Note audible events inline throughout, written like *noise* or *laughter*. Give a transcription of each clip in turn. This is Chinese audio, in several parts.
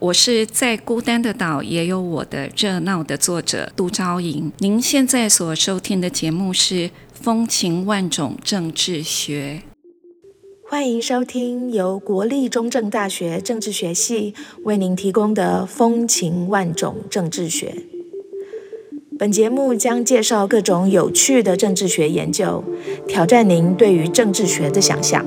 我是在孤单的岛也有我的热闹的作者杜昭莹。您现在所收听的节目是《风情万种政治学》，欢迎收听由国立中正大学政治学系为您提供的《风情万种政治学》。本节目将介绍各种有趣的政治学研究，挑战您对于政治学的想象。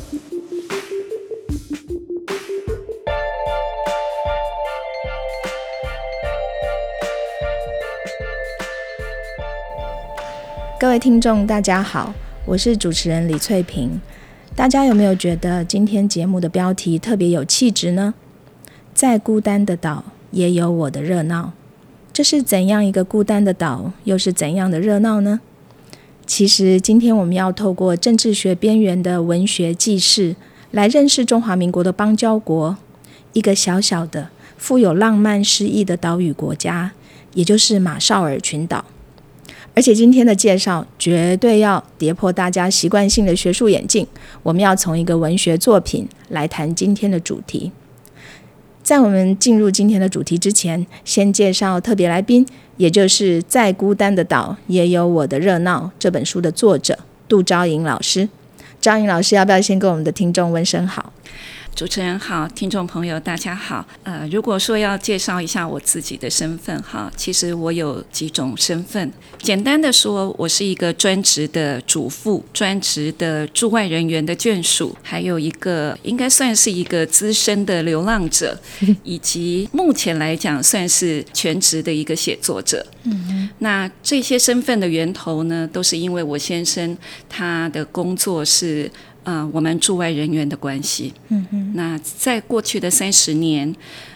各位听众，大家好，我是主持人李翠萍。大家有没有觉得今天节目的标题特别有气质呢？再孤单的岛也有我的热闹。这是怎样一个孤单的岛，又是怎样的热闹呢？其实，今天我们要透过政治学边缘的文学记事，来认识中华民国的邦交国，一个小小的、富有浪漫诗意的岛屿国家，也就是马绍尔群岛。而且今天的介绍绝对要跌破大家习惯性的学术眼镜，我们要从一个文学作品来谈今天的主题。在我们进入今天的主题之前，先介绍特别来宾，也就是《再孤单的岛也有我的热闹》这本书的作者杜昭莹老师。昭莹老师，要不要先跟我们的听众问声好？主持人好，听众朋友大家好。呃，如果说要介绍一下我自己的身份哈，其实我有几种身份。简单的说，我是一个专职的主妇，专职的驻外人员的眷属，还有一个应该算是一个资深的流浪者，*laughs* 以及目前来讲算是全职的一个写作者。嗯，那这些身份的源头呢，都是因为我先生他的工作是。啊，我们驻外人员的关系。嗯嗯，那在过去的三十年，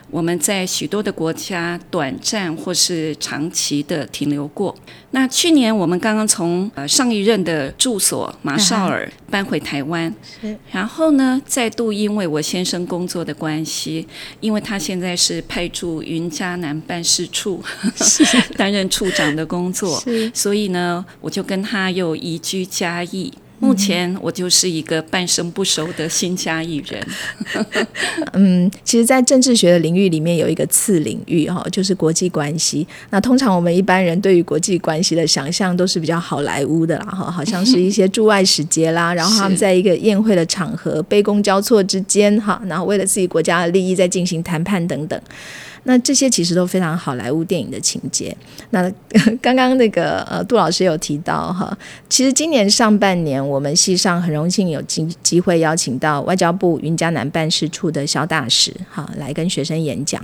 我们在许多的国家短暂或是长期的停留过。那去年我们刚刚从呃上一任的住所马绍尔搬回台湾，是。然后呢，再度因为我先生工作的关系，因为他现在是派驻云嘉南办事处，*laughs* 担任处长的工作，所以呢，我就跟他又移居嘉义。目前我就是一个半生不熟的新加艺人。*laughs* 嗯，其实，在政治学的领域里面有一个次领域哈，就是国际关系。那通常我们一般人对于国际关系的想象都是比较好莱坞的啦哈，好像是一些驻外使节啦，*laughs* 然后他们在一个宴会的场合杯弓交错之间哈，然后为了自己国家的利益在进行谈判等等。那这些其实都非常好莱坞电影的情节。那 *laughs* 刚刚那个呃杜老师有提到哈，其实今年上半年我们系上很荣幸有机机会邀请到外交部云嘉南办事处的肖大使哈来跟学生演讲。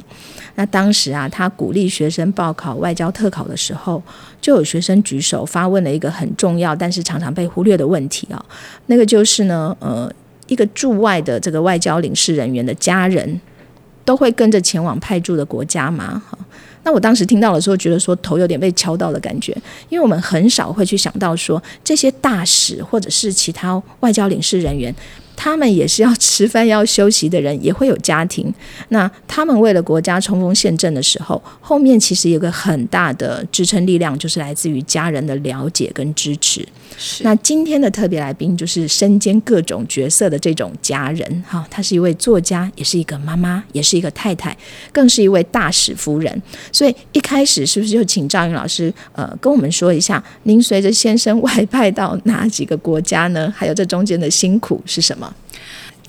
那当时啊，他鼓励学生报考外交特考的时候，就有学生举手发问了一个很重要但是常常被忽略的问题啊，那个就是呢呃一个驻外的这个外交领事人员的家人。都会跟着前往派驻的国家吗？哈，那我当时听到的时候，觉得说头有点被敲到的感觉，因为我们很少会去想到说这些大使或者是其他外交领事人员。他们也是要吃饭、要休息的人，也会有家庭。那他们为了国家冲锋陷阵的时候，后面其实有个很大的支撑力量，就是来自于家人的了解跟支持。那今天的特别来宾就是身兼各种角色的这种家人，哈，她是一位作家，也是一个妈妈，也是一个太太，更是一位大使夫人。所以一开始是不是就请赵云老师，呃，跟我们说一下，您随着先生外派到哪几个国家呢？还有这中间的辛苦是什么？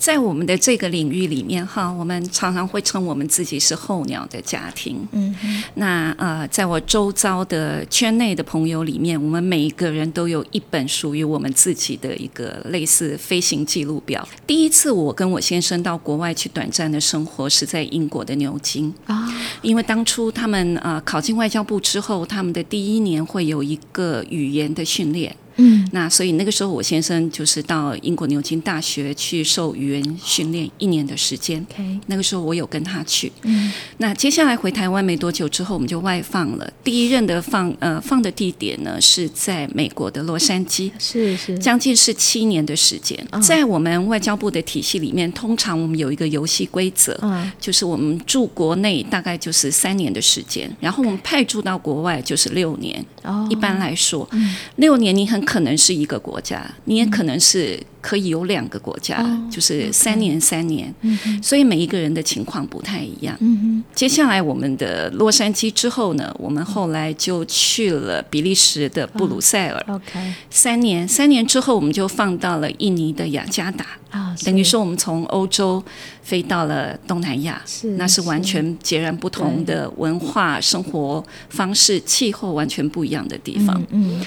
在我们的这个领域里面，哈，我们常常会称我们自己是候鸟的家庭。嗯，那呃，在我周遭的圈内的朋友里面，我们每一个人都有一本属于我们自己的一个类似飞行记录表。第一次我跟我先生到国外去短暂的生活，是在英国的牛津啊，因为当初他们呃考进外交部之后，他们的第一年会有一个语言的训练。嗯，那所以那个时候我先生就是到英国牛津大学去受语言训练一年的时间。OK，那个时候我有跟他去。嗯，那接下来回台湾没多久之后，我们就外放了。第一任的放呃放的地点呢是在美国的洛杉矶，是是，将近是七年的时间。在我们外交部的体系里面，通常我们有一个游戏规则，嗯，就是我们驻国内大概就是三年的时间，然后我们派驻到国外就是六年。哦，一般来说，六年你很可能是一个国家，你也可能是可以有两个国家，就是三年三年。嗯所以每一个人的情况不太一样。嗯接下来我们的洛杉矶之后呢，我们后来就去了比利时的布鲁塞尔。OK，三年，三年之后我们就放到了印尼的雅加达。啊，等于说我们从欧洲飞到了东南亚，是那是完全截然不同的文化、生活方式、气候完全不一样的地方。嗯，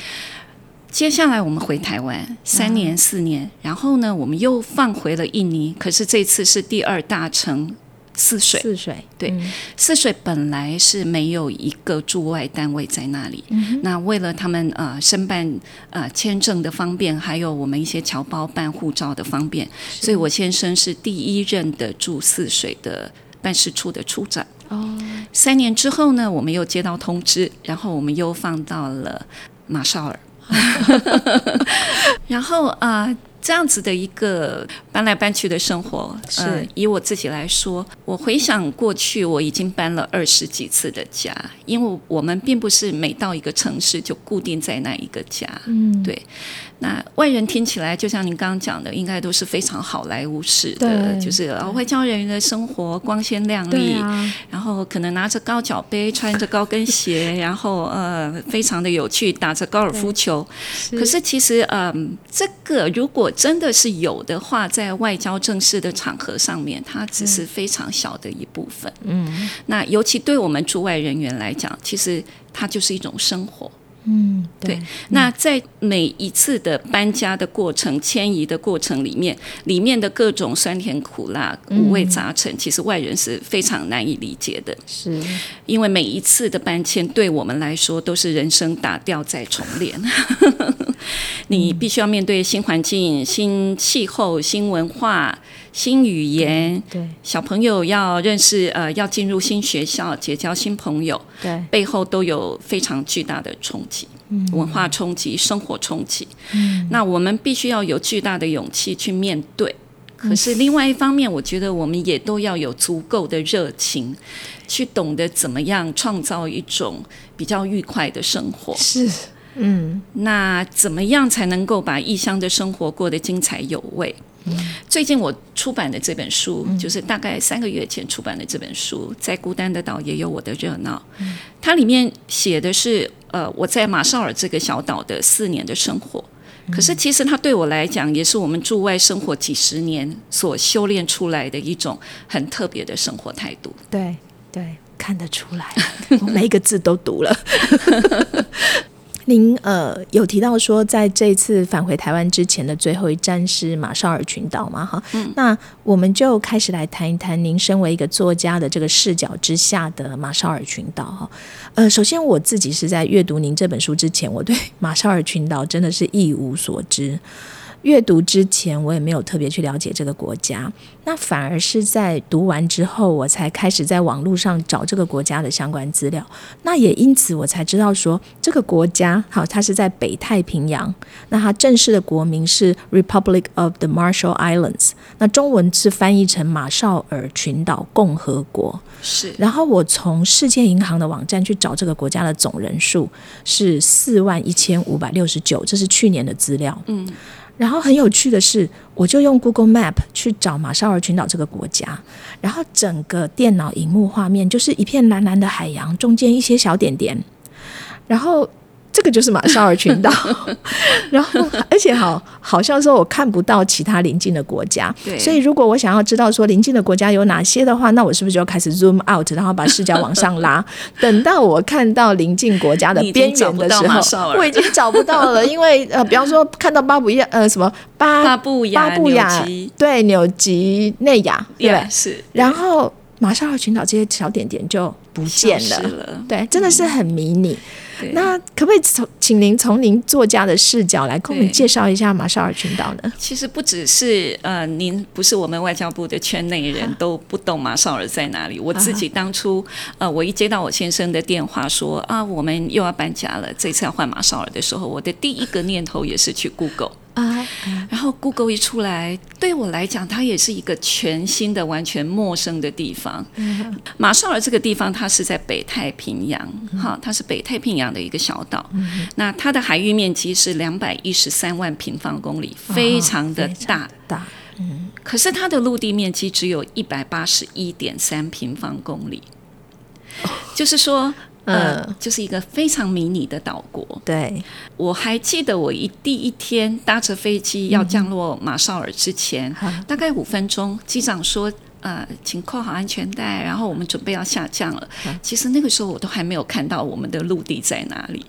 接下来我们回台湾三年、四年，然后呢，我们又放回了印尼，可是这次是第二大城。泗水，泗水，对，泗水本来是没有一个驻外单位在那里。那为了他们呃申办呃签证的方便，还有我们一些侨胞办护照的方便，所以我先生是第一任的驻泗水的办事处的处长。哦，三年之后呢，我们又接到通知，然后我们又放到了马绍尔。*laughs* 然后啊。这样子的一个搬来搬去的生活，是。以我自己来说，我回想过去，我已经搬了二十几次的家，因为我们并不是每到一个城市就固定在那一个家，嗯，对。那外人听起来，就像您刚刚讲的，应该都是非常好莱坞式的，就是外交人员的生活光鲜亮丽，然后可能拿着高脚杯，穿着高跟鞋，然后呃，非常的有趣，打着高尔夫球。可是其实，嗯，这个如果真的是有的话，在外交正式的场合上面，它只是非常小的一部分。嗯，那尤其对我们驻外人员来讲，其实它就是一种生活。嗯，对。那在每一次的搬家的过程、迁移的过程里面，里面的各种酸甜苦辣、五味杂陈，其实外人是非常难以理解的。是，因为每一次的搬迁对我们来说都是人生打掉再重练。*laughs* 你必须要面对新环境、新气候、新文化。新语言，对小朋友要认识，呃，要进入新学校，结交新朋友，对背后都有非常巨大的冲击，文化冲击、生活冲击。嗯，那我们必须要有巨大的勇气去面对。可是另外一方面，我觉得我们也都要有足够的热情，去懂得怎么样创造一种比较愉快的生活。是，嗯，那怎么样才能够把异乡的生活过得精彩有味？最近我出版的这本书，就是大概三个月前出版的这本书，在孤单的岛也有我的热闹。它里面写的是，呃，我在马绍尔这个小岛的四年的生活。可是其实它对我来讲，也是我们驻外生活几十年所修炼出来的一种很特别的生活态度。对对，看得出来，我 *laughs* 每一个字都读了。您呃有提到说，在这次返回台湾之前的最后一站是马绍尔群岛嘛？哈，那我们就开始来谈一谈您身为一个作家的这个视角之下的马绍尔群岛哈。呃，首先我自己是在阅读您这本书之前，我对 *laughs* 马绍尔群岛真的是一无所知。阅读之前，我也没有特别去了解这个国家，那反而是在读完之后，我才开始在网络上找这个国家的相关资料。那也因此，我才知道说这个国家，好，它是在北太平洋。那它正式的国名是 Republic of the Marshall Islands，那中文是翻译成马绍尔群岛共和国。是。然后我从世界银行的网站去找这个国家的总人数是四万一千五百六十九，这是去年的资料。嗯。然后很有趣的是，我就用 Google Map 去找马绍尔群岛这个国家，然后整个电脑荧幕画面就是一片蓝蓝的海洋，中间一些小点点，然后。这个就是马绍尔群岛，*laughs* 然后而且好好像说我看不到其他邻近的国家，所以如果我想要知道说邻近的国家有哪些的话，那我是不是就要开始 zoom out，然后把视角往上拉？等到我看到邻近国家的边缘的时候，我已经找不到了，因为呃，比方说看到巴布亚呃什么巴巴布亚巴布亚对纽吉内亚。对是，然后马绍尔群岛这些小点点就不见了，对，真的是很迷你。对那可不可以从请您从您作家的视角来，跟我们介绍一下马绍尔群岛呢？其实不只是呃，您不是我们外交部的圈内人都不懂马绍尔在哪里。我自己当初呃，我一接到我先生的电话说啊，我们又要搬家了，这次要换马绍尔的时候，我的第一个念头也是去 Google。啊，然后 Google 一出来，对我来讲，它也是一个全新的、完全陌生的地方。马绍尔这个地方，它是在北太平洋，哈，它是北太平洋的一个小岛。那它的海域面积是两百一十三万平方公里，非常的大。大可是它的陆地面积只有一百八十一点三平方公里，就是说，呃，嗯就是一个非常迷你的岛国。对，我还记得我一第一天搭着飞机要降落马绍尔之前，大概五分钟，机长说。呃，请扣好安全带，然后我们准备要下降了。其实那个时候我都还没有看到我们的陆地在哪里。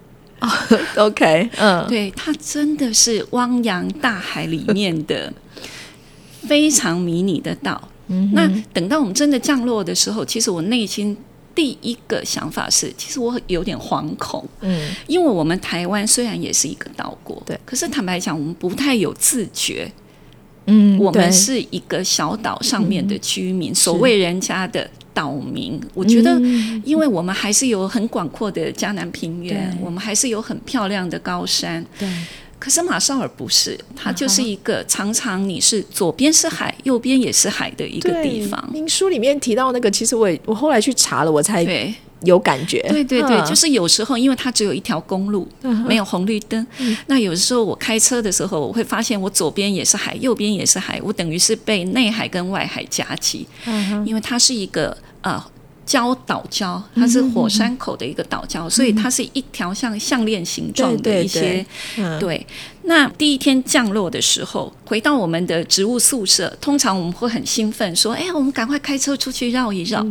*laughs* OK，嗯，对，它真的是汪洋大海里面的非常迷你的岛。嗯那等到我们真的降落的时候，其实我内心第一个想法是，其实我有点惶恐。嗯，因为我们台湾虽然也是一个岛国，对，可是坦白讲，我们不太有自觉，嗯，我们是一个小岛上面的居民，所谓人家的岛民。我觉得，因为我们还是有很广阔的江南平原，对。我们还是有很漂亮的高山。对，可是马绍尔不是，它就是一个常常你是左边是海，右边也是海的一个地方。您书里面提到那个，其实我也我后来去查了，我才对有感觉。对对对，嗯就是有时候因为它只有一条公路，没有红绿灯，那有时候我开车的时候，我会发现我左边也是海，右边也是海，我等于是被内海跟外海夹击，因为它是一个呃。礁岛礁，它是火山口的一个岛礁，所以它是一条像项链形状的一些对，那第一天降落的时候，回到我们的植物宿舍，通常我们会很兴奋，说：“哎，我们赶快开车出去绕一绕。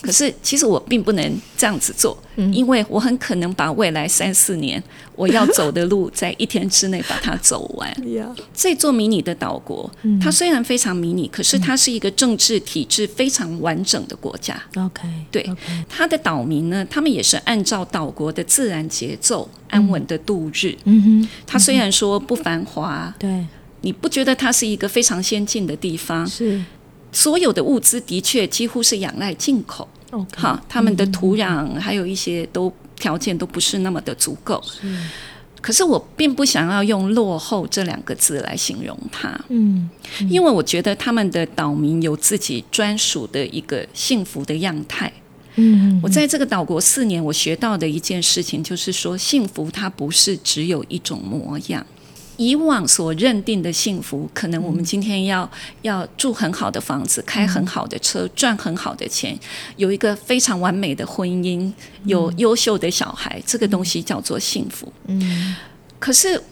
可是其实我并不能这样子做，因为我很可能把未来三四年我要走的路，在一天之内把它走完。*laughs* 这座迷你的岛国，它虽然非常迷你，可是它是一个政治体制非常完整的国家。OK，对它的岛民呢，他们也是按照岛国的自然节奏安稳的度日。嗯哼，它虽然说不繁华，对，你不觉得它是一个非常先进的地方？是所有的物资的确几乎是仰赖进口。OK，哈，他们的土壤还有一些都条件都不是那么的足够。可是我并不想要用落后这两个字来形容它，嗯因为我觉得他们的岛民有自己专属的一个幸福的样态。嗯我在这个岛国四年，我学到的一件事情就是说，幸福它不是只有一种模样。以往所认定的幸福，可能我们今天要要住很好的房子，开很好的车，赚很好的钱，有一个非常完美的婚姻，有优秀的小孩，这个东西叫做幸福。嗯，可是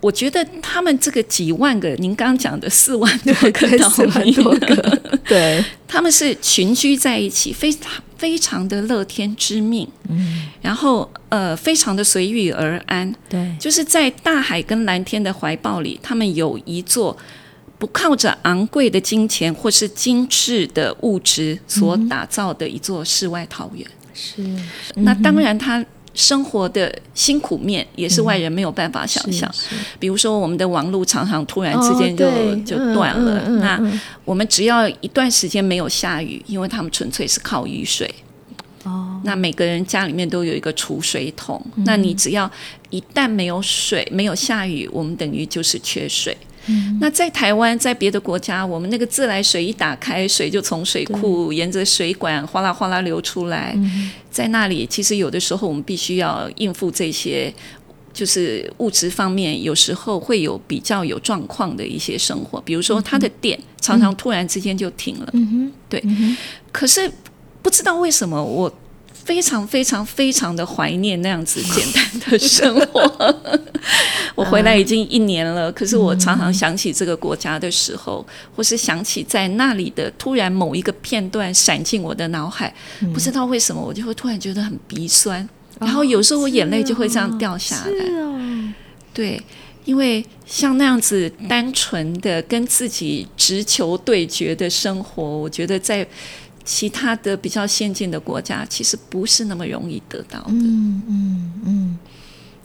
我觉得他们这个几万个，您刚刚讲的四万多个岛四万，多个，对，*laughs* 他们是群居在一起，非常非常的乐天知命，嗯，然后呃，非常的随遇而安，对，就是在大海跟蓝天的怀抱里，他们有一座不靠着昂贵的金钱或是精致的物质所打造的一座世外桃源。是，那当然，他生活的辛苦面也是外人没有办法想象。比如说，我们的网络常常突然之间就、哦就断了，嗯嗯嗯那嗯我们只要一段时间没有下雨，因为他们纯粹是靠雨水。哦，那每个人家里面都有一个储水桶，嗯那你只要一旦没有水、没有下雨，我们等于就是缺水。嗯那在台湾，在别的国家，我们那个自来水一打开，水就从水库沿着水管哗啦哗啦流出来。嗯在那里，其实有的时候我们必须要应付这些，就是物质方面，有时候会有比较有状况的一些生活，比如说它的电常常突然之间就停了。对，可是不知道为什么我。非常非常非常的怀念那样子简单的生活。*laughs* 我回来已经一年了，可是我常常想起这个国家的时候，或是想起在那里的突然某一个片段闪进我的脑海，不知道为什么我就会突然觉得很鼻酸，然后有时候我眼泪就会这样掉下来。对，因为像那样子单纯的跟自己直球对决的生活，我觉得在其他的比较先进的国家，其实不是那么容易得到的。嗯嗯嗯。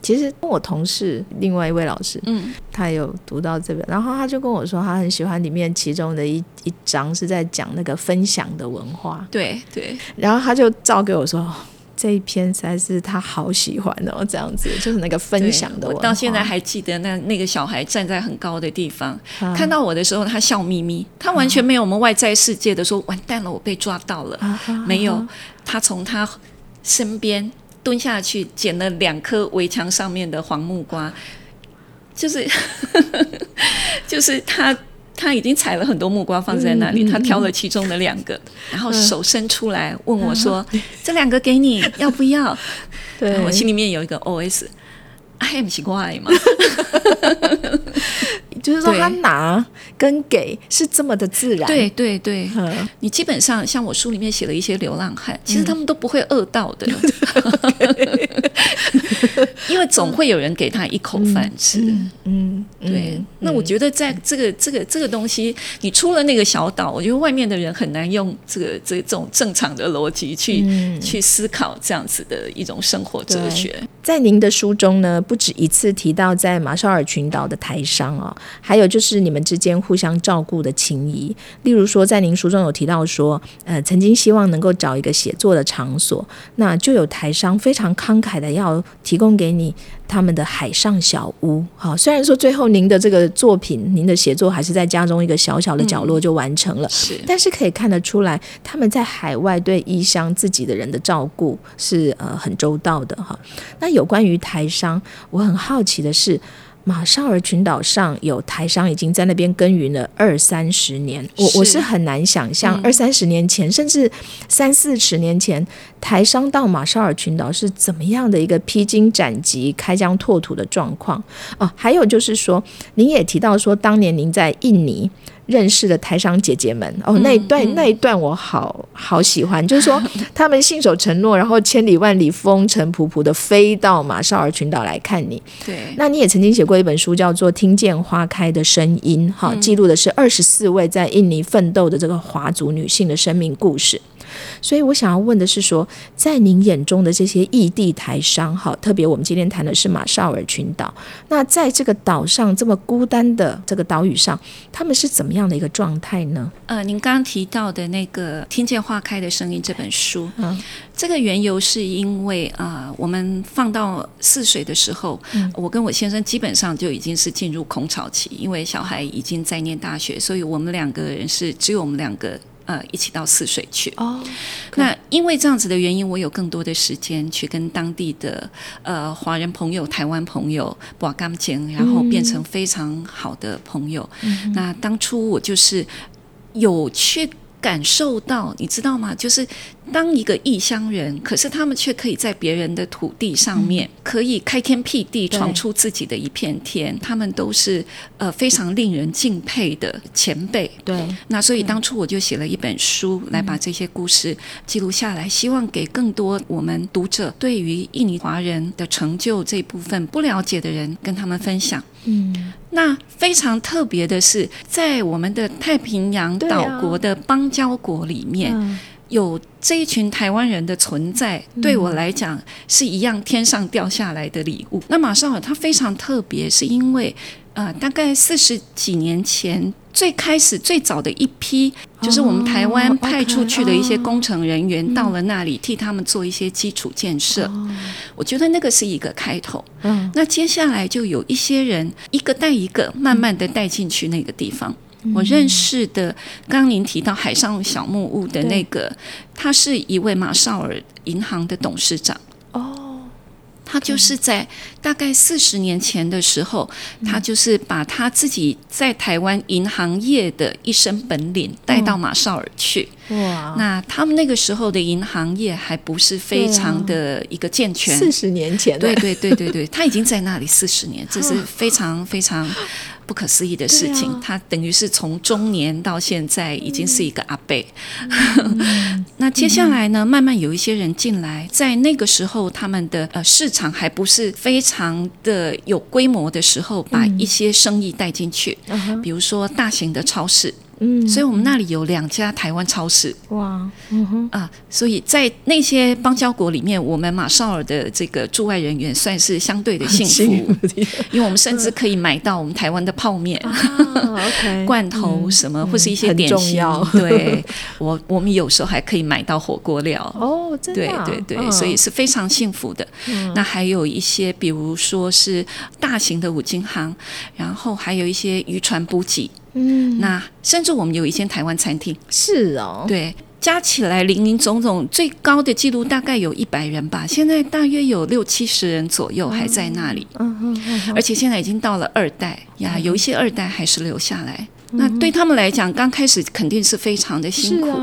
其实我同事另外一位老师，嗯，他有读到这个，然后他就跟我说，他很喜欢里面其中的一一章是在讲那个分享的文化。对对，然后他就照给我说。哦这一篇实在是他好喜欢哦，这样子就是那个分享的。我到现在还记得那那个小孩站在很高的地方，啊看到我的时候，他笑眯眯，他完全没有我们外在世界的说完蛋了，我被抓到了，啊没有，他从他身边蹲下去捡了两颗围墙上面的黄木瓜，就是 *laughs* 就是他。他已经采了很多木瓜放在那里，他挑了其中的两个，然后手伸出来问我说：“这两个给你，要不要？”对，我心里面有一个 OS。爱不奇怪吗？就是说他拿跟给是这么的自然。对对对，嗯。你基本上像我书里面写了一些流浪汉，其实他们都不会饿到的，*laughs* 因为总会有人给他一口饭吃。嗯，对嗯，那我觉得在这个这个这个东西，你出了那个小岛，我觉得外面的人很难用这个这这种正常的逻辑去、嗯。去思考这样子的一种生活哲学。在您的书中呢，不止一次提到在马绍尔群岛的台商哦，还有就是你们之间互相照顾的情谊。例如说，在您书中有提到说，呃，曾经希望能够找一个写作的场所，那就有台商非常慷慨的要提供给你他们的海上小屋。*laughs* 好，虽然说最后您的这个作品，您的写作还是在家中一个小小的角落就完成了，是，但是可以看得出来，他们在海外对异乡自己的人的照顾是呃很周到的哈。那有关于台商，我很好奇的是。马绍尔群岛上有台商已经在那边耕耘了二三十年，我我是。很难想象嗯。二三十年前，甚至三四十年前，台商到马绍尔群岛是怎么样的一个披荆斩棘、开疆拓土的状况哦。还有就是说，您也提到说，当年您在印尼。认识的台商姐姐们哦，那一段、那一段我好好喜欢，就是说他们信守承诺，然后千里万里风尘仆仆的飞到马绍尔群岛来看你。对，那你也曾经写过一本书，叫做《听见花开的声音》，哈，记录的是二十四位在印尼奋斗的这个华族女性的生命故事。所以我想要问的是说，在您眼中的这些异地台商，哈，特别我们今天谈的是马绍尔群岛，那在这个岛上这么孤单的这个岛屿上，他们是怎么样的一个状态呢？呃，您刚刚提到的那个《听见花开的声音》这本书，嗯，这个缘由是因为啊、呃我们放到泗水的时候，我跟我先生基本上就已经是进入空巢期，因为小孩已经在念大学，所以我们两个人是只有我们两个。呃，一起到泗水去。哦，那因为这样子的原因，我有更多的时间去跟当地的呃华人朋友、台湾朋友把感情，然后变成非常好的朋友。那当初我就是有去感受到，你知道吗？就是当一个异乡人，可是他们却可以在别人的土地上面，可以开天辟地，闯出自己的一片天。他们都是呃非常令人敬佩的前辈。对，那所以当初我就写了一本书，来把这些故事记录下来，希望给更多我们读者对于印尼华人的成就这部分不了解的人，跟他们分享。嗯，那非常特别的是，在我们的太平洋岛国的邦交国里面，嗯有这一群台湾人的存在，对我来讲是一样天上掉下来的礼物。那马绍尔它非常特别，是因为呃，大概四十几年前。最开始最早的一批，就是我们台湾哦派出去的一些工程人员到了那里，替他们做一些基础建设。我觉得那个是一个开头。嗯，那接下来就有一些人一个带一个，慢慢的带进去那个地方。我认识的，刚刚您提到海上小木屋的那个，他是一位马绍尔银行的董事长。哦，他就是在大概四十年前的时候，他就是把他自己在台湾银行业的一身本领带到马绍尔去。哇，那他们那个时候的银行业还不是非常的一个健全，四十年前，对对对对对，他已经在那里四十年，这是 *laughs* 非常非常不可思议的事情。他等于是从中年到现在已经是一个阿伯。*laughs* 那接下来呢，慢慢有一些人进来，在那个时候，他们的呃市场还不是非常的有规模的时候，把一些生意带进去，嗯比如说大型的超市。嗯，所以我们那里有两家台湾超市。哇，嗯哼啊，所以在那些邦交国里面，我们马绍尔的这个驻外人员算是相对的幸福，因为我们甚至可以买到我们台湾的泡面、*laughs* 罐头什么，或是一些点心。对，我我们有时候还可以买到火锅料。哦，真的，对对对，所以是非常幸福的。那还有一些，比如说是大型的五金行，然后还有一些渔船补给。嗯，那甚至我们有一间台湾餐厅，是哦，对，加起来林林总总最高的记录大概有一百人吧，现在大约有六七十人左右还在那里，嗯嗯，而且现在已经到了二代呀，有一些二代还是留下来，那对他们来讲，刚开始肯定是非常的辛苦，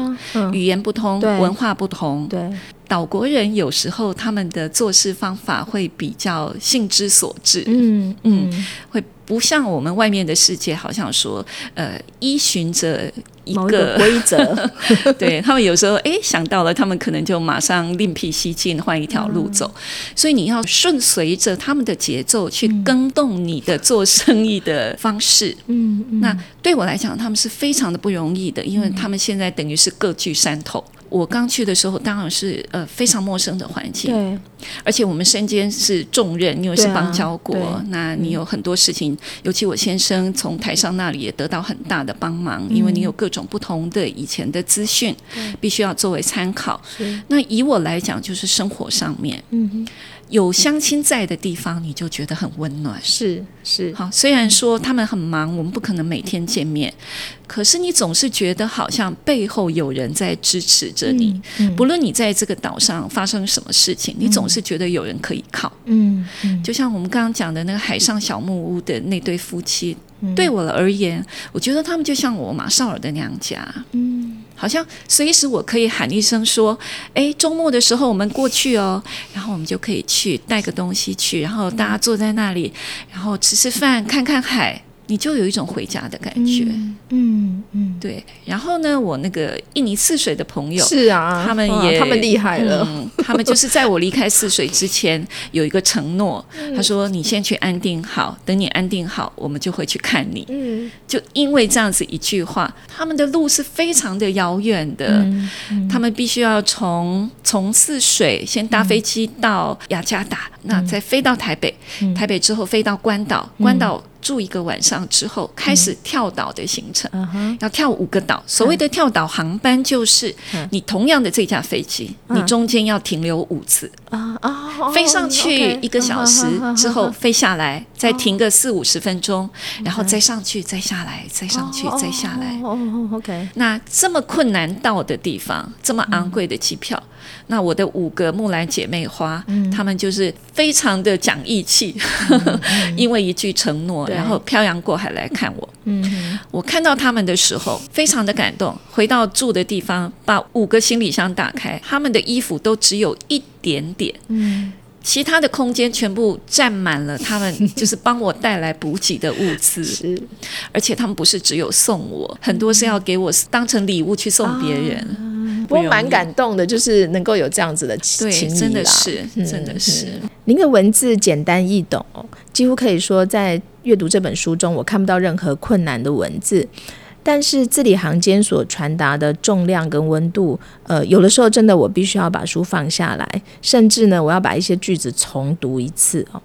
语言不通，文化不同，对。岛国人有时候他们的做事方法会比较性之所至，嗯嗯，会不像我们外面的世界，好像说呃依循着一个规则，*laughs* 对他们有时候哎想到了，他们可能就马上另辟蹊径，换一条路走。所以你要顺随着他们的节奏去更动你的做生意的方式。嗯，那对我来讲，他们是非常的不容易的，因为他们现在等于是各据山头。我刚去的时候，当然是呃非常陌生的环境，对，而且我们身兼是重任，因为是邦交国，那你有很多事情，尤其我先生从台上那里也得到很大的帮忙，因为你有各种不同的以前的资讯，必须要作为参考。那以我来讲，就是生活上面，嗯哼。有相亲在的地方，你就觉得很温暖。是是，好。虽然说他们很忙，我们不可能每天见面，可是你总是觉得好像背后有人在支持着你。不论你在这个岛上发生什么事情，你总是觉得有人可以靠。嗯，就像我们刚刚讲的那个海上小木屋的那对夫妻，对我而言，我觉得他们就像我马绍尔的娘家。嗯。好像随时我可以喊一声说：“哎，周末的时候我们过去哦。”然后我们就可以去带个东西去，然后大家坐在那里，然后吃吃饭，看看海。你就有一种回家的感觉，嗯嗯，对。然后呢，我那个印尼泗水的朋友是啊，他们也他们厉害了，他们就是在我离开泗水之前有一个承诺，他说：“你先去安定好，等你安定好，我们就会去看你。”嗯，就因为这样子一句话，他们的路是非常的遥远的，他们必须要从从泗水先搭飞机到雅加达，那再飞到台北，台北之后飞到关岛，关岛。住一个晚上之后，开始跳岛的行程，要跳五个岛。所谓的跳岛航班，就是你同样的这架飞机，你中间要停留五次啊啊，飞上去一个小时之后飞下来，再停个四五十分钟，然后再上去，再下来，再上去，再下来。哦，OK。那这么困难到的地方，这么昂贵的机票。那我的五个木兰姐妹花，她们就是非常的讲义气，因为一句承诺，然后漂洋过海来看我。嗯，我看到他们的时候非常的感动。回到住的地方，把五个行李箱打开，他们的衣服都只有一点点，嗯，其他的空间全部占满了他们 *laughs* 就是帮我带来补给的物资。是，而且他们不是只有送我，很多是要给我当成礼物去送别人。不过蛮感动的，就是能够有这样子的情谊真的是，真的是。您的文字简单易懂，几乎可以说在阅读这本书中，我看不到任何困难的文字。但是字里行间所传达的重量跟温度，呃，有的时候真的我必须要把书放下来，甚至呢，我要把一些句子重读一次哦。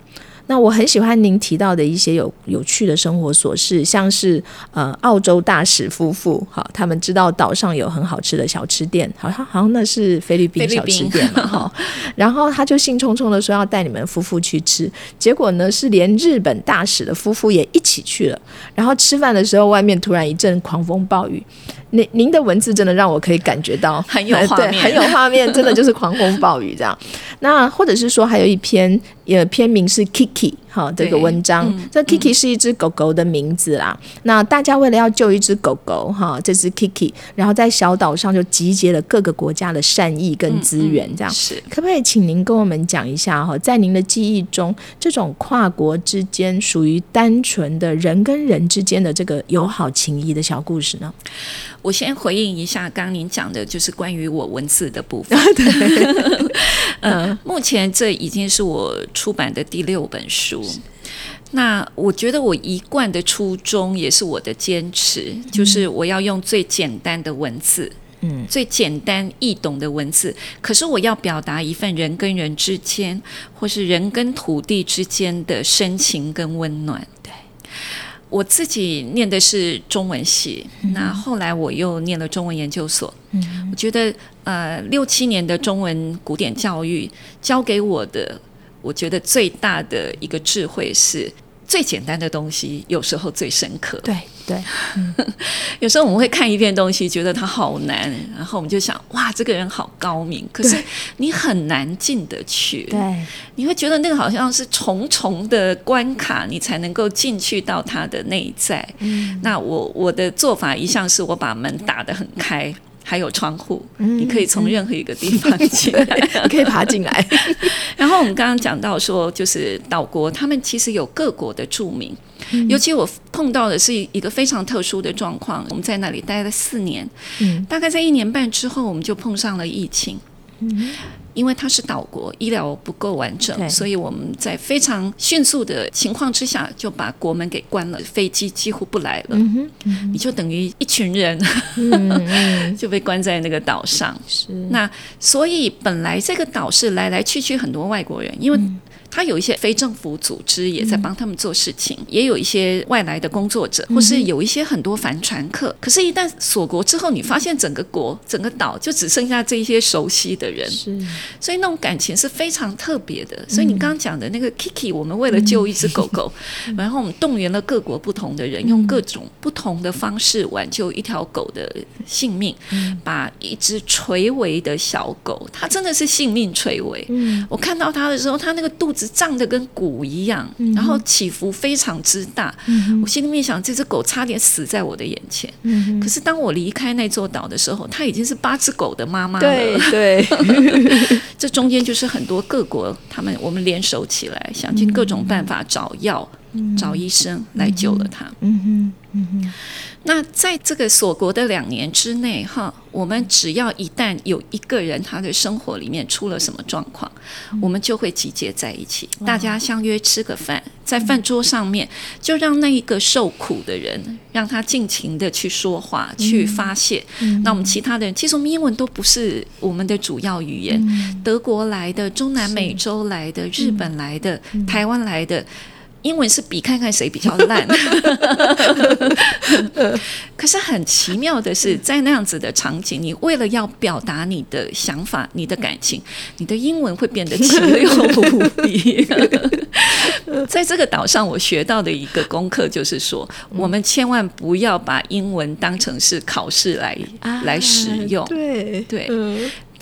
那我很喜欢您提到的一些有有趣的生活琐事，像是呃澳洲大使夫妇，好，他们知道岛上有很好吃的小吃店，好像好像那是菲律宾小吃店嘛，哈，*laughs* 然后他就兴冲冲的说要带你们夫妇去吃，结果呢是连日本大使的夫妇也一起去了，然后吃饭的时候外面突然一阵狂风暴雨。您您的文字真的让我可以感觉到 *laughs* 很有画面，很有画面，真的就是狂风暴雨这样。*laughs* 那或者是说，还有一篇也篇名是 Kiki 哈这个文章，这 Kiki 是一只狗狗的名字啦。那大家为了要救一只狗狗哈，这只 Kiki，然后在小岛上就集结了各个国家的善意跟资源，这样是可不可以请您跟我们讲一下哈，在您的记忆中，这种跨国之间属于单纯的人跟人之间的这个友好情谊的小故事呢？我先回应一下刚刚您讲的，就是关于我文字的部分。*laughs* *laughs* 呃，目前这已经是我出版的第六本书。那我觉得我一贯的初衷也是我的坚持，就是我要用最简单的文字，嗯，最简单易懂的文字。可是我要表达一份人跟人之间，或是人跟土地之间的深情跟温暖。对，我自己念的是中文系，那后来我又念了中文研究所。嗯，我觉得呃六七年的中文古典教育教给我的，我觉得最大的一个智慧是。最简单的东西，有时候最深刻。对对，*laughs* 有时候我们会看一遍东西，觉得它好难，然后我们就想，哇，这个人好高明。可是你很难进得去。对，你会觉得那个好像是重重的关卡，你才能够进去到他的内在。嗯，那我我的做法一向是我把门打得很开。还有窗户，你可以从任何一个地方进来，*laughs* 可以爬进来。*laughs* 然后我们刚刚讲到说，就是岛国，他们其实有各国的著名。尤其我碰到的是一个非常特殊的状况，我们在那里待了四年，大概在一年半之后，我们就碰上了疫情。因为它是岛国，医疗不够完整，所以我们在非常迅速的情况之下就把国门给关了，飞机几乎不来了。你就等于一群人就被关在那个岛上。是那所以本来这个岛是来来去去很多外国人，因为。他有一些非政府组织也在帮他们做事情，也有一些外来的工作者，或是有一些很多帆船客。可是，一旦锁国之后，你发现整个国、整个岛就只剩下这一些熟悉的人，是，所以那种感情是非常特别的。所以你刚刚讲的那个 Kiki，我们为了救一只狗狗，然后我们动员了各国不同的人，用各种不同的方式挽救一条狗的性命，把一只垂危的小狗，它真的是性命垂危。嗯，我看到它的时候，它那个肚子。胀得跟鼓一样，然后起伏非常之大。我心里面想，这只狗差点死在我的眼前。可是当我离开那座岛的时候，它已经是八只狗的妈妈了。对对，*laughs* 这中间就是很多各国他们我们联手起来，想尽各种办法找药、找医生来救了它。嗯哼，嗯哼。那在这个锁国的两年之内，哈，我们只要一旦有一个人他的生活里面出了什么状况，我们就会集结在一起，大家相约吃个饭，在饭桌上面就让那一个受苦的人，让他尽情的去说话，去发泄。那我们其他的人，其实我们英文都不是我们的主要语言，德国来的、中南美洲来的、日本来的、台湾来的。英文是比看看谁比较烂，*laughs* 可是很奇妙的是，在那样子的场景，你为了要表达你的想法、你的感情，你的英文会变得奇妙无比。*laughs* 在这个岛上，我学到的一个功课就是说，我们千万不要把英文当成是考试来来使用。对对。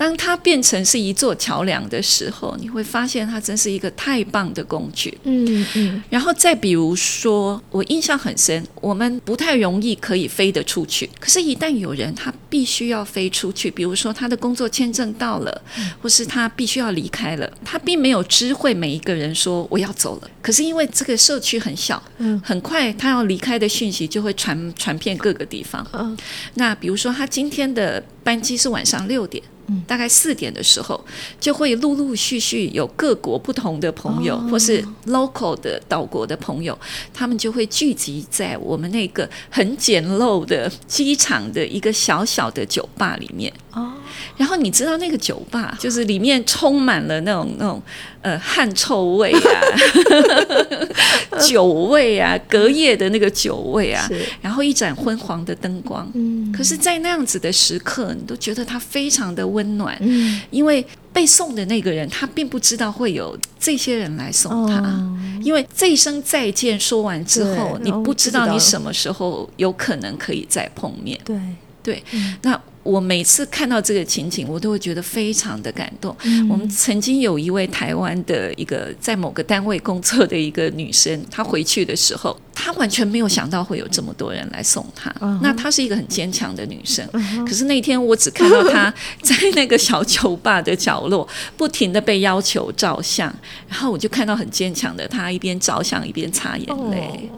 当它变成是一座桥梁的时候，你会发现它真是一个太棒的工具。嗯嗯。然后再比如说，我印象很深，我们不太容易可以飞得出去。可是，一旦有人他必须要飞出去，比如说他的工作签证到了，或是他必须要离开了，他并没有知会每一个人说我要走了。可是因为这个社区很小，嗯，很快他要离开的讯息就会传传遍各个地方。嗯。那比如说，他今天的班机是晚上六点。大概四点的时候，就会陆陆续续有各国不同的朋友，或是 local 的岛国的朋友，他们就会聚集在我们那个很简陋的机场的一个小小的酒吧里面。哦，然后你知道那个酒吧，就是里面充满了那种那种。呃，汗臭味啊，*laughs* 酒味啊，隔夜的那个酒味啊，然后一盏昏黄的灯光，嗯，可是，在那样子的时刻，你都觉得它非常的温暖，嗯，因为被送的那个人，他并不知道会有这些人来送他，因为这一声再见说完之后，你不知道你什么时候有可能可以再碰面，对。对，那。我每次看到这个情景，我都会觉得非常的感动。我们曾经有一位台湾的一个在某个单位工作的一个女生，她回去的时候，她完全没有想到会有这么多人来送她。那她是一个很坚强的女生，可是那天我只看到她 *laughs* 在那个小酒吧的角落，不停的被要求照相，然后我就看到很坚强的她一边照相一边擦眼泪。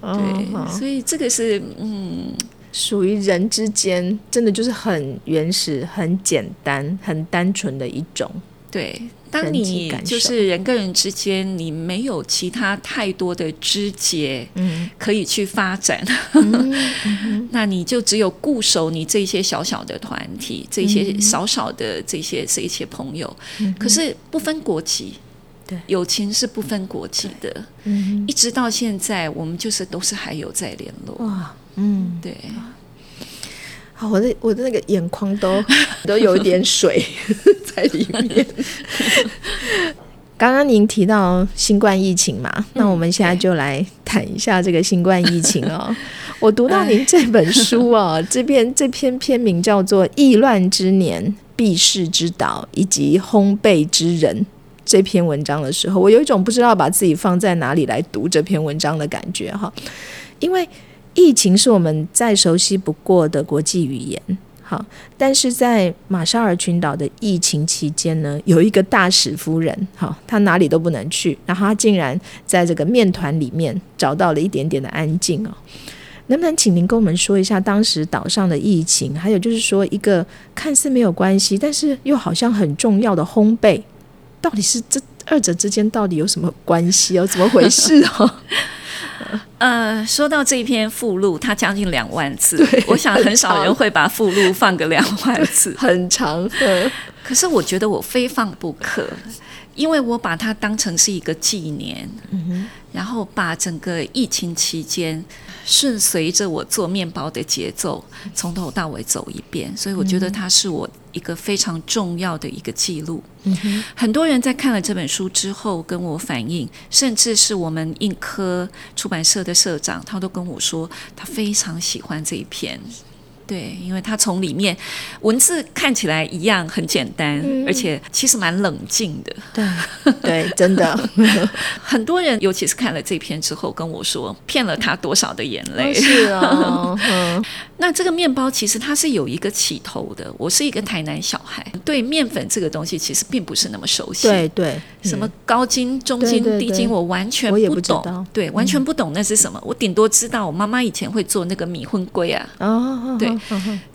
对，所以这个是嗯。属于人之间，真的就是很原始、很简单、很单纯的一种对，当你就是人跟人之间，你没有其他太多的枝节嗯。可以去发展，*laughs* 那你就只有固守你这些小小的团体，这些少少的这些这些朋友，可是不分国籍。对。友情是不分国籍的，嗯一直到现在，我们就是都是还有在联络。哇嗯，对，好，我的我的那个眼眶都 *laughs* 都有一点水 *laughs* 在里面。刚刚您提到新冠疫情嘛，那我们现在就来谈一下这个新冠疫情哦。*laughs* 我读到您这本书哦，这篇这篇篇名叫做《意乱之年：避世之岛以及烘焙之人》这篇文章的时候，我有一种不知道把自己放在哪里来读这篇文章的感觉哈，因为疫情是我们再熟悉不过的国际语言。好，但是在马绍尔群岛的疫情期间呢，有一个大使夫人，好，她哪里都不能去，然后她竟然在这个面团里面找到了一点点的安静哦。能不能请您跟我们说一下当时岛上的疫情，还有就是说一个看似没有关系，但是又好像很重要的烘焙，到底是这二者之间到底有什么关系哦？怎么回事 *laughs* 哦？呃，说到这一篇附录，它将近两万字，我想很少人会把附录放个两万字。*laughs* 很长，嗯可是我觉得我非放不可，因为我把它当成是一个纪念，然后把整个疫情期间顺随着我做面包的节奏，从头到尾走一遍，所以我觉得它是我一个非常重要的一个记录。很多人在看了这本书之后跟我反映，甚至是我们印科出版社的社长，他都跟我说他非常喜欢这一篇。对，因为他从里面文字看起来一样很简单，而且其实蛮冷静的。对 *laughs* 对，真的。*laughs* 很多人，尤其是看了这篇之后，跟我说骗了他多少的眼泪。是哦，*laughs* 嗯那这个面包其实它是有一个起头的。我是一个台南小孩，对面粉这个东西其实并不是那么熟悉。对对，什么高筋、中筋、低筋，我完全不懂。不知道对，完全不懂那是什么。我顶多知道我妈妈以前会做那个米混龟啊，哦，对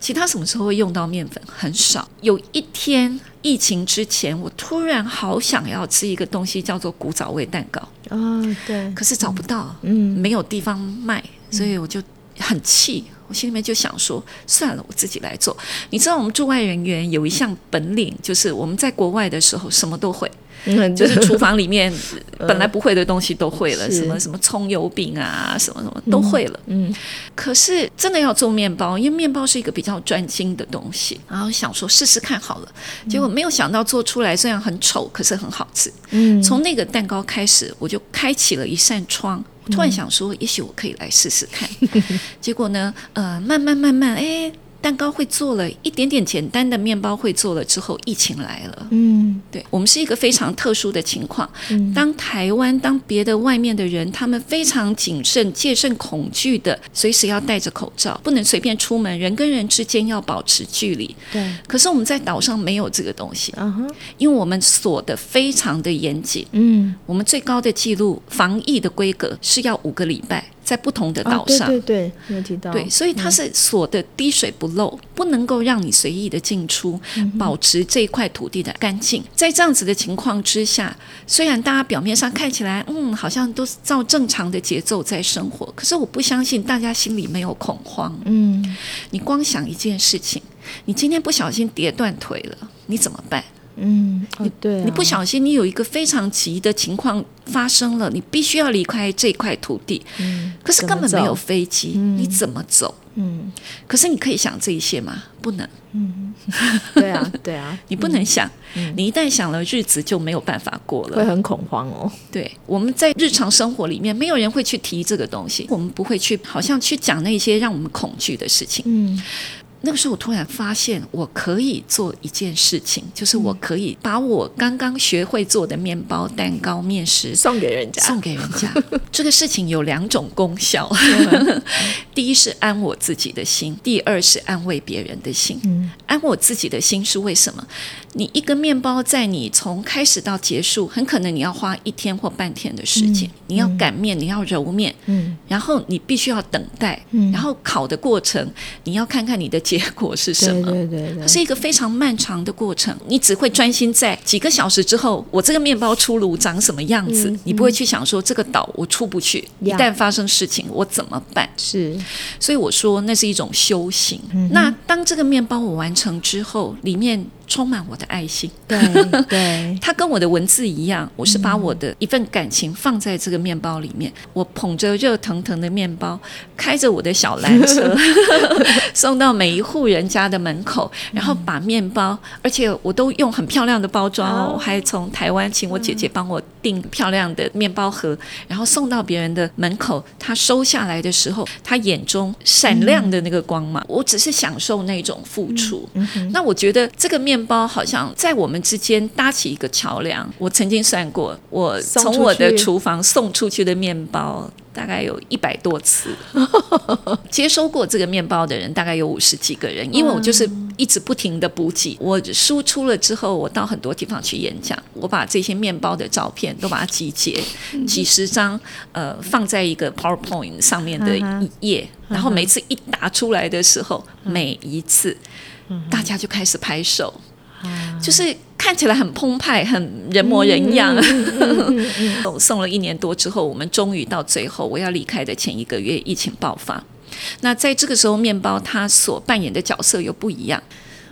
其他什么时候会用到面粉？很少。有一天疫情之前，我突然好想要吃一个东西，叫做古早味蛋糕，哦，对，可是找不到，嗯没有地方卖，所以我就很气。我心里面就想说，算了，我自己来做。你知道，我们驻外人员有一项本领，就是我们在国外的时候什么都会，嗯，就是厨房里面 *laughs* 本来不会的东西都会了，是什么什么葱油饼啊，什么什么都会了。嗯可是真的要做面包，因为面包是一个比较专精的东西，然后想说试试看好了，结果没有想到做出来虽然很丑，可是很好吃。嗯，从那个蛋糕开始，我就开启了一扇窗。我突然想说，也许我可以来试试看。结果呢，呃，慢慢慢慢，哎，蛋糕会做了，一点点简单的面包会做了之后，疫情来了。嗯对我们是一个非常特殊的情况。当台湾、当别的外面的人，他们非常谨慎、戒慎恐惧的，随时要戴着口罩，不能随便出门，人跟人之间要保持距离。对，可是我们在岛上没有这个东西，啊，因为我们锁的非常的严谨。嗯，我们最高的记录，防疫的规格是要五个礼拜，在不同的岛哦，对上。对对，有提到，对，所以它是锁的滴水不漏，不能够让你随意的进出，保持这一块土地的干净。在这样子的情况之下，虽然大家表面上看起来，嗯，好像都是照正常的节奏在生活，可是我不相信大家心里没有恐慌。嗯，你光想一件事情，你今天不小心跌断腿了，你怎么办？嗯，哦，对啊，你不小心，你有一个非常急的情况发生了，你必须要离开这块土地，嗯可是根本没有飞机，你怎么走？嗯，可是你可以想这一些吗？不能，嗯。*laughs* 对啊，对啊，*laughs* 你不能想。你一旦想了，日子就没有办法过了。会很恐慌哦，对，我们在日常生活里面，没有人会去提这个东西，我们不会去，好像去讲那些让我们恐惧的事情。嗯那个时候，我突然发现，我可以做一件事情，就是我可以把我刚刚学会做的面包、蛋糕、面食送给人家，送给人家。*laughs* 这个事情有两种功效，*laughs* 第一是安我自己的心，第二是安慰别人的心。安我自己的心是为什么？你一个面包在你从开始到结束，很可能你要花一天或半天的时间，你要擀面，你要揉面，嗯。然后你必须要等待，嗯。然后烤的过程，你要看看你的结果是什么。对对对，是一个非常漫长的过程，你只会专心在几个小时之后，我这个面包出炉长什么样子，你不会去想说这个岛我出不去，一旦发生事情我怎么办？是，所以我说那是一种修行。那当这个面包我完成之后，里面。充满我的爱心，对 *laughs* 对，它跟我的文字一样，我是把我的一份感情放在这个面包里面。我捧着热腾腾的面包，开着我的小蓝车，*laughs* 送到每一户人家的门口，然后把面包，而且我都用很漂亮的包装哦，我还从台湾请我姐姐帮我订漂亮的面包盒，然后送到别人的门口。他收下来的时候，他眼中闪亮的那个光芒，我只是享受那种付出。那我觉得这个面。面包好像在我们之间搭起一个桥梁。我曾经算过，我从我的厨房送出去的面包大概有一百多次，*laughs* 接收过这个面包的人大概有五十几个人。因为我就是一直不停的补给，我输出了之后，我到很多地方去演讲，我把这些面包的照片都把它集结，几十张，呃，放在一个 PowerPoint 上面的一页，然后每次一打出来的时候，每一次大家就开始拍手。就是看起来很澎湃，很人模人样。*laughs* 送了一年多之后，我们终于到最后我要离开的前一个月，疫情爆发。那在这个时候，面包它所扮演的角色又不一样。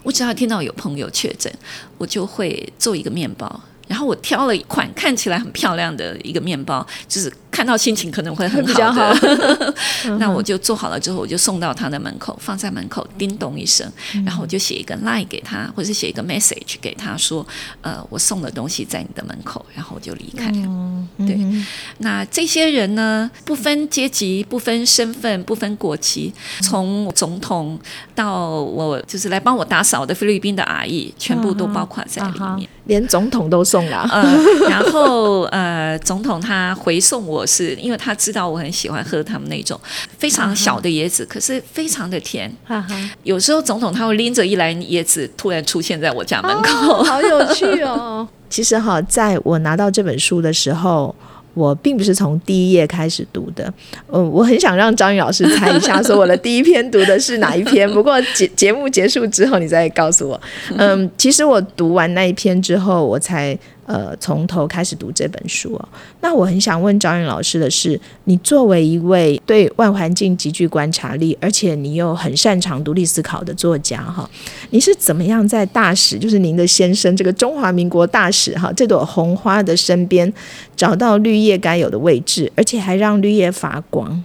我只要听到有朋友确诊，我就会做一个面包。然后我挑了一款看起来很漂亮的一个面包，就是看到心情可能会很好的。那我就做好了之后，我就送到他的门口，放在门口，叮咚一声，然后我就写一个 line 给他，或者是写一个 message 给他说，呃，我送的东西在你的门口，然后我就离开。对，那这些人呢，不分阶级，不分身份，不分国籍，从总统到我就是来帮我打扫的菲律宾的阿姨，全部都包括在里面。连总统都送了，呃然后呃，总统他回送我是因为他知道我很喜欢喝他们那种非常小的椰子，可是非常的甜。有时候总统他会拎着一篮椰子突然出现在我家门口，好有趣哦。*laughs* 其实哈，在我拿到这本书的时候。我并不是从第一页开始读的，嗯，我很想让张宇老师猜一下，说我的第一篇读的是哪一篇。*laughs* 不过节节目结束之后，你再告诉我。嗯，其实我读完那一篇之后，我才。呃，从头开始读这本书哦。那我很想问张云老师的是，你作为一位对外环境极具观察力，而且你又很擅长独立思考的作家哈，你是怎么样在大使，就是您的先生这个中华民国大使哈，这朵红花的身边找到绿叶该有的位置，而且还让绿叶发光？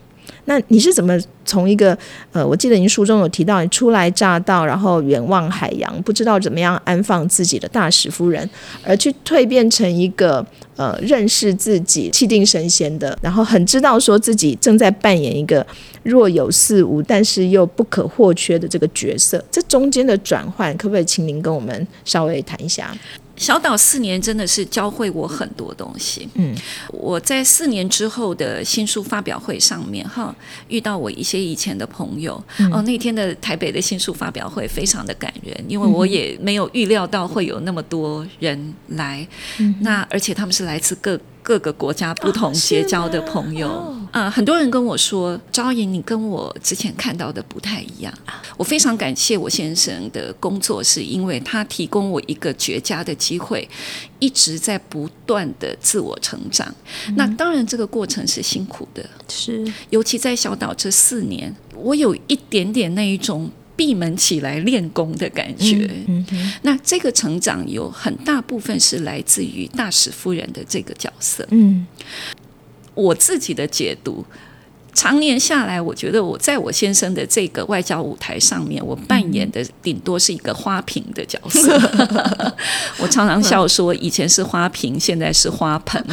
那你是怎么从一个呃，我记得您书中有提到，你初来乍到，然后远望海洋，不知道怎么样安放自己的大使夫人，而去蜕变成一个呃认识自己、气定神闲的，然后很知道说自己正在扮演一个若有似无，但是又不可或缺的这个角色。这中间的转换，可不可以请您跟我们稍微谈一下？小岛四年真的是教会我很多东西。嗯，我在四年之后的新书发表会上面，哈，遇到我一些以前的朋友。哦，那天的台北的新书发表会非常的感人，因为我也没有预料到会有那么多人来。嗯那而且他们是来自各。各个国家不同结交的朋友，啊，很多人跟我说：“昭莹，你跟我之前看到的不太一样。”我非常感谢我先生的工作，是因为他提供我一个绝佳的机会，一直在不断的自我成长。那当然，这个过程是辛苦的，是尤其在小岛这四年，我有一点点那一种。闭门起来练功的感觉，那这个成长有很大部分是来自于大使夫人的这个角色。嗯，我自己的解读，常年下来，我觉得我在我先生的这个外交舞台上面，我扮演的顶多是一个花瓶的角色。*laughs* 我常常笑说，以前是花瓶，现在是花盆。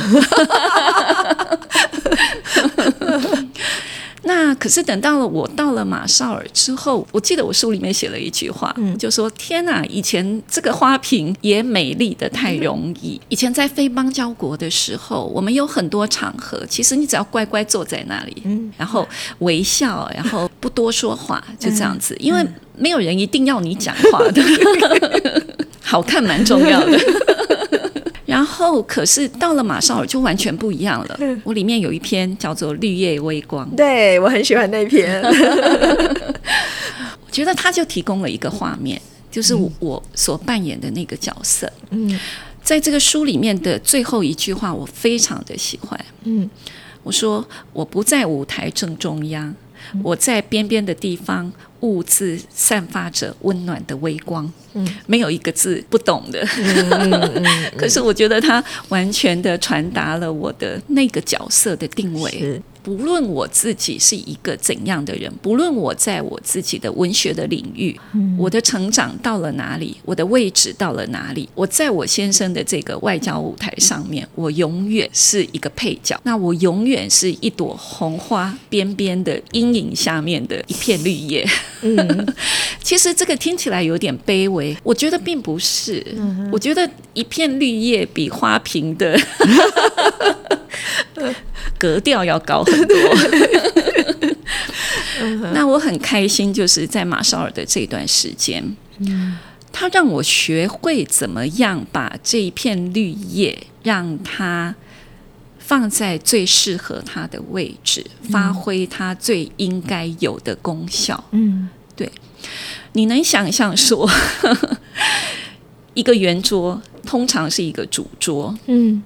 那可是等到了我到了马绍尔之后，我记得我书里面写了一句话，嗯。就说：“天哪，以前这个花瓶也美丽的太容易。以前在非邦交国的时候，我们有很多场合，其实你只要乖乖坐在那里，嗯。然后微笑，然后不多说话，就这样子，因为没有人一定要你讲话的，*laughs* 好看蛮重要的。”然后，可是到了马绍尔就完全不一样了。我里面有一篇叫做《绿叶微光》，对我很喜欢那篇。*laughs* 我觉得他就提供了一个画面，就是我所扮演的那个角色。嗯在这个书里面的最后一句话，我非常的喜欢。嗯我说我不在舞台正中央，我在边边的地方，兀自散发着温暖的微光。嗯，没有一个字不懂的，*laughs* 可是我觉得它完全的传达了我的那个角色的定位。是不论我自己是一个怎样的人，不论我在我自己的文学的领域，我的成长到了哪里，我的位置到了哪里，我在我先生的这个外交舞台上面，我永远是一个配角。那我永远是一朵红花边边的阴影下面的一片绿叶。嗯 *laughs* 其实这个听起来有点卑微，我觉得并不是。我觉得一片绿叶比花瓶的 *laughs* *laughs* 格调要高很多。那我很开心，就是在马绍尔的这段时间，他让我学会怎么样把这一片绿叶，让它放在最适合它的位置，发挥它最应该有的功效。嗯对你能想象说，*laughs* 一个圆桌通常是一个主桌，嗯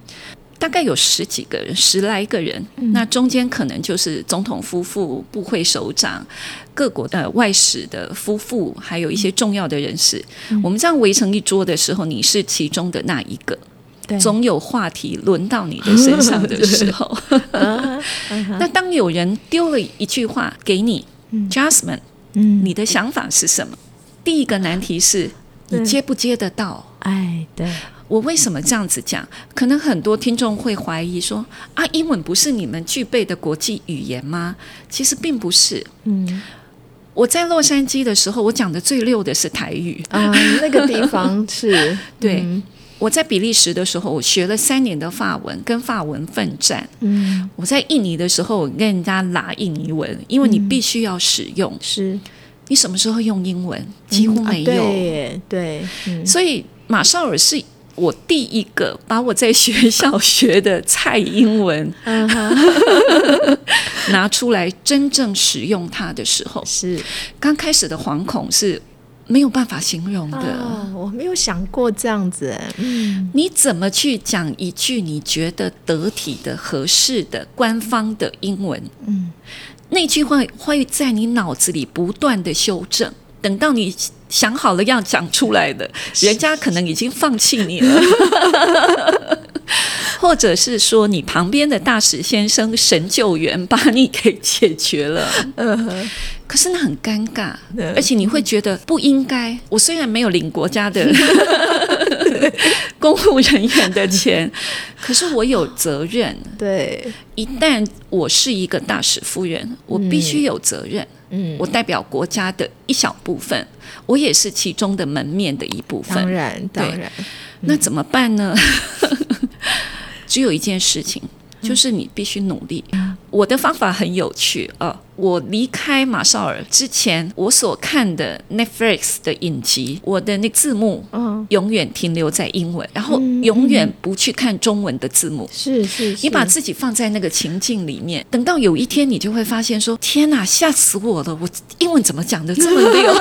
大概有十几个人，十来个人，那中间可能就是总统夫妇、部会首长、各国的外使的夫妇，还有一些重要的人士。我们这样围成一桌的时候，你是其中的那一个。总有话题轮到你的身上的时候，*laughs* 啊那当有人丢了一句话给你，Jasmine，嗯。你的想法是什么？第一个难题是你接不接得到？哎对我为什么这样子讲？可能很多听众会怀疑说：啊，英文不是你们具备的国际语言吗？其实并不是。嗯我在洛杉矶的时候，我讲的最溜的是台语。啊那个地方是 *laughs* 对嗯我在比利时的时候，我学了三年的法文，跟法文奋战。嗯我在印尼的时候，我跟人家拉印尼文，因为你必须要使用。是你什么时候用英文？几乎没有。对所以马绍尔是我第一个把我在学校学的蔡英文 *laughs* *laughs* 拿出来真正使用它的时候，是。刚开始的惶恐是没有办法形容的。啊我没有想过这样子哎嗯。你怎么去讲一句你觉得得体的、合适的、官方的英文？嗯。那句话会在你脑子里不断的修正，等到你想好了要讲出来的，人家可能已经放弃你了，*laughs* 或者是说你旁边的大使先生神救援把你给解决了，呃可是那很尴尬，而且你会觉得不应该。我虽然没有领国家的 *laughs* 公务人员的钱，可是我有责任。对一旦我是一个大使夫人，我必须有责任。嗯我代表国家的一小部分，我也是其中的门面的一部分当分。然当然那怎么办呢？*laughs* 只有一件事情，就是你必须努力。我的方法很有趣啊、我离开马绍尔之前，我所看的 Netflix 的影集，我的那字幕嗯永远停留在英文，然后嗯永远不去看中文的字幕。是是你把自己放在那个情境里面，等到有一天你就会发现说：“天哪，吓死我了！我英文怎么讲的这么溜？”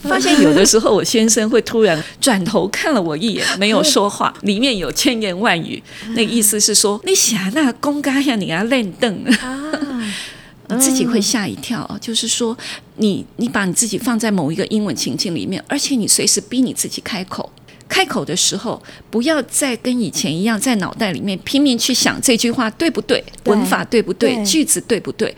*laughs* 发现有的时候我先生会突然转头看了我一眼，没有说话，*laughs* 里面有千言万语，那个意思是说：“你想那公干呀，你要练凳。”啊你自己会吓一跳，就是说你你把你自己放在某一个英文情境里面，而且你随时逼你自己开口。开口的时候，不要再跟以前一样在脑袋里面拼命去想这句话对不对，对文法对不对，对句子对不对。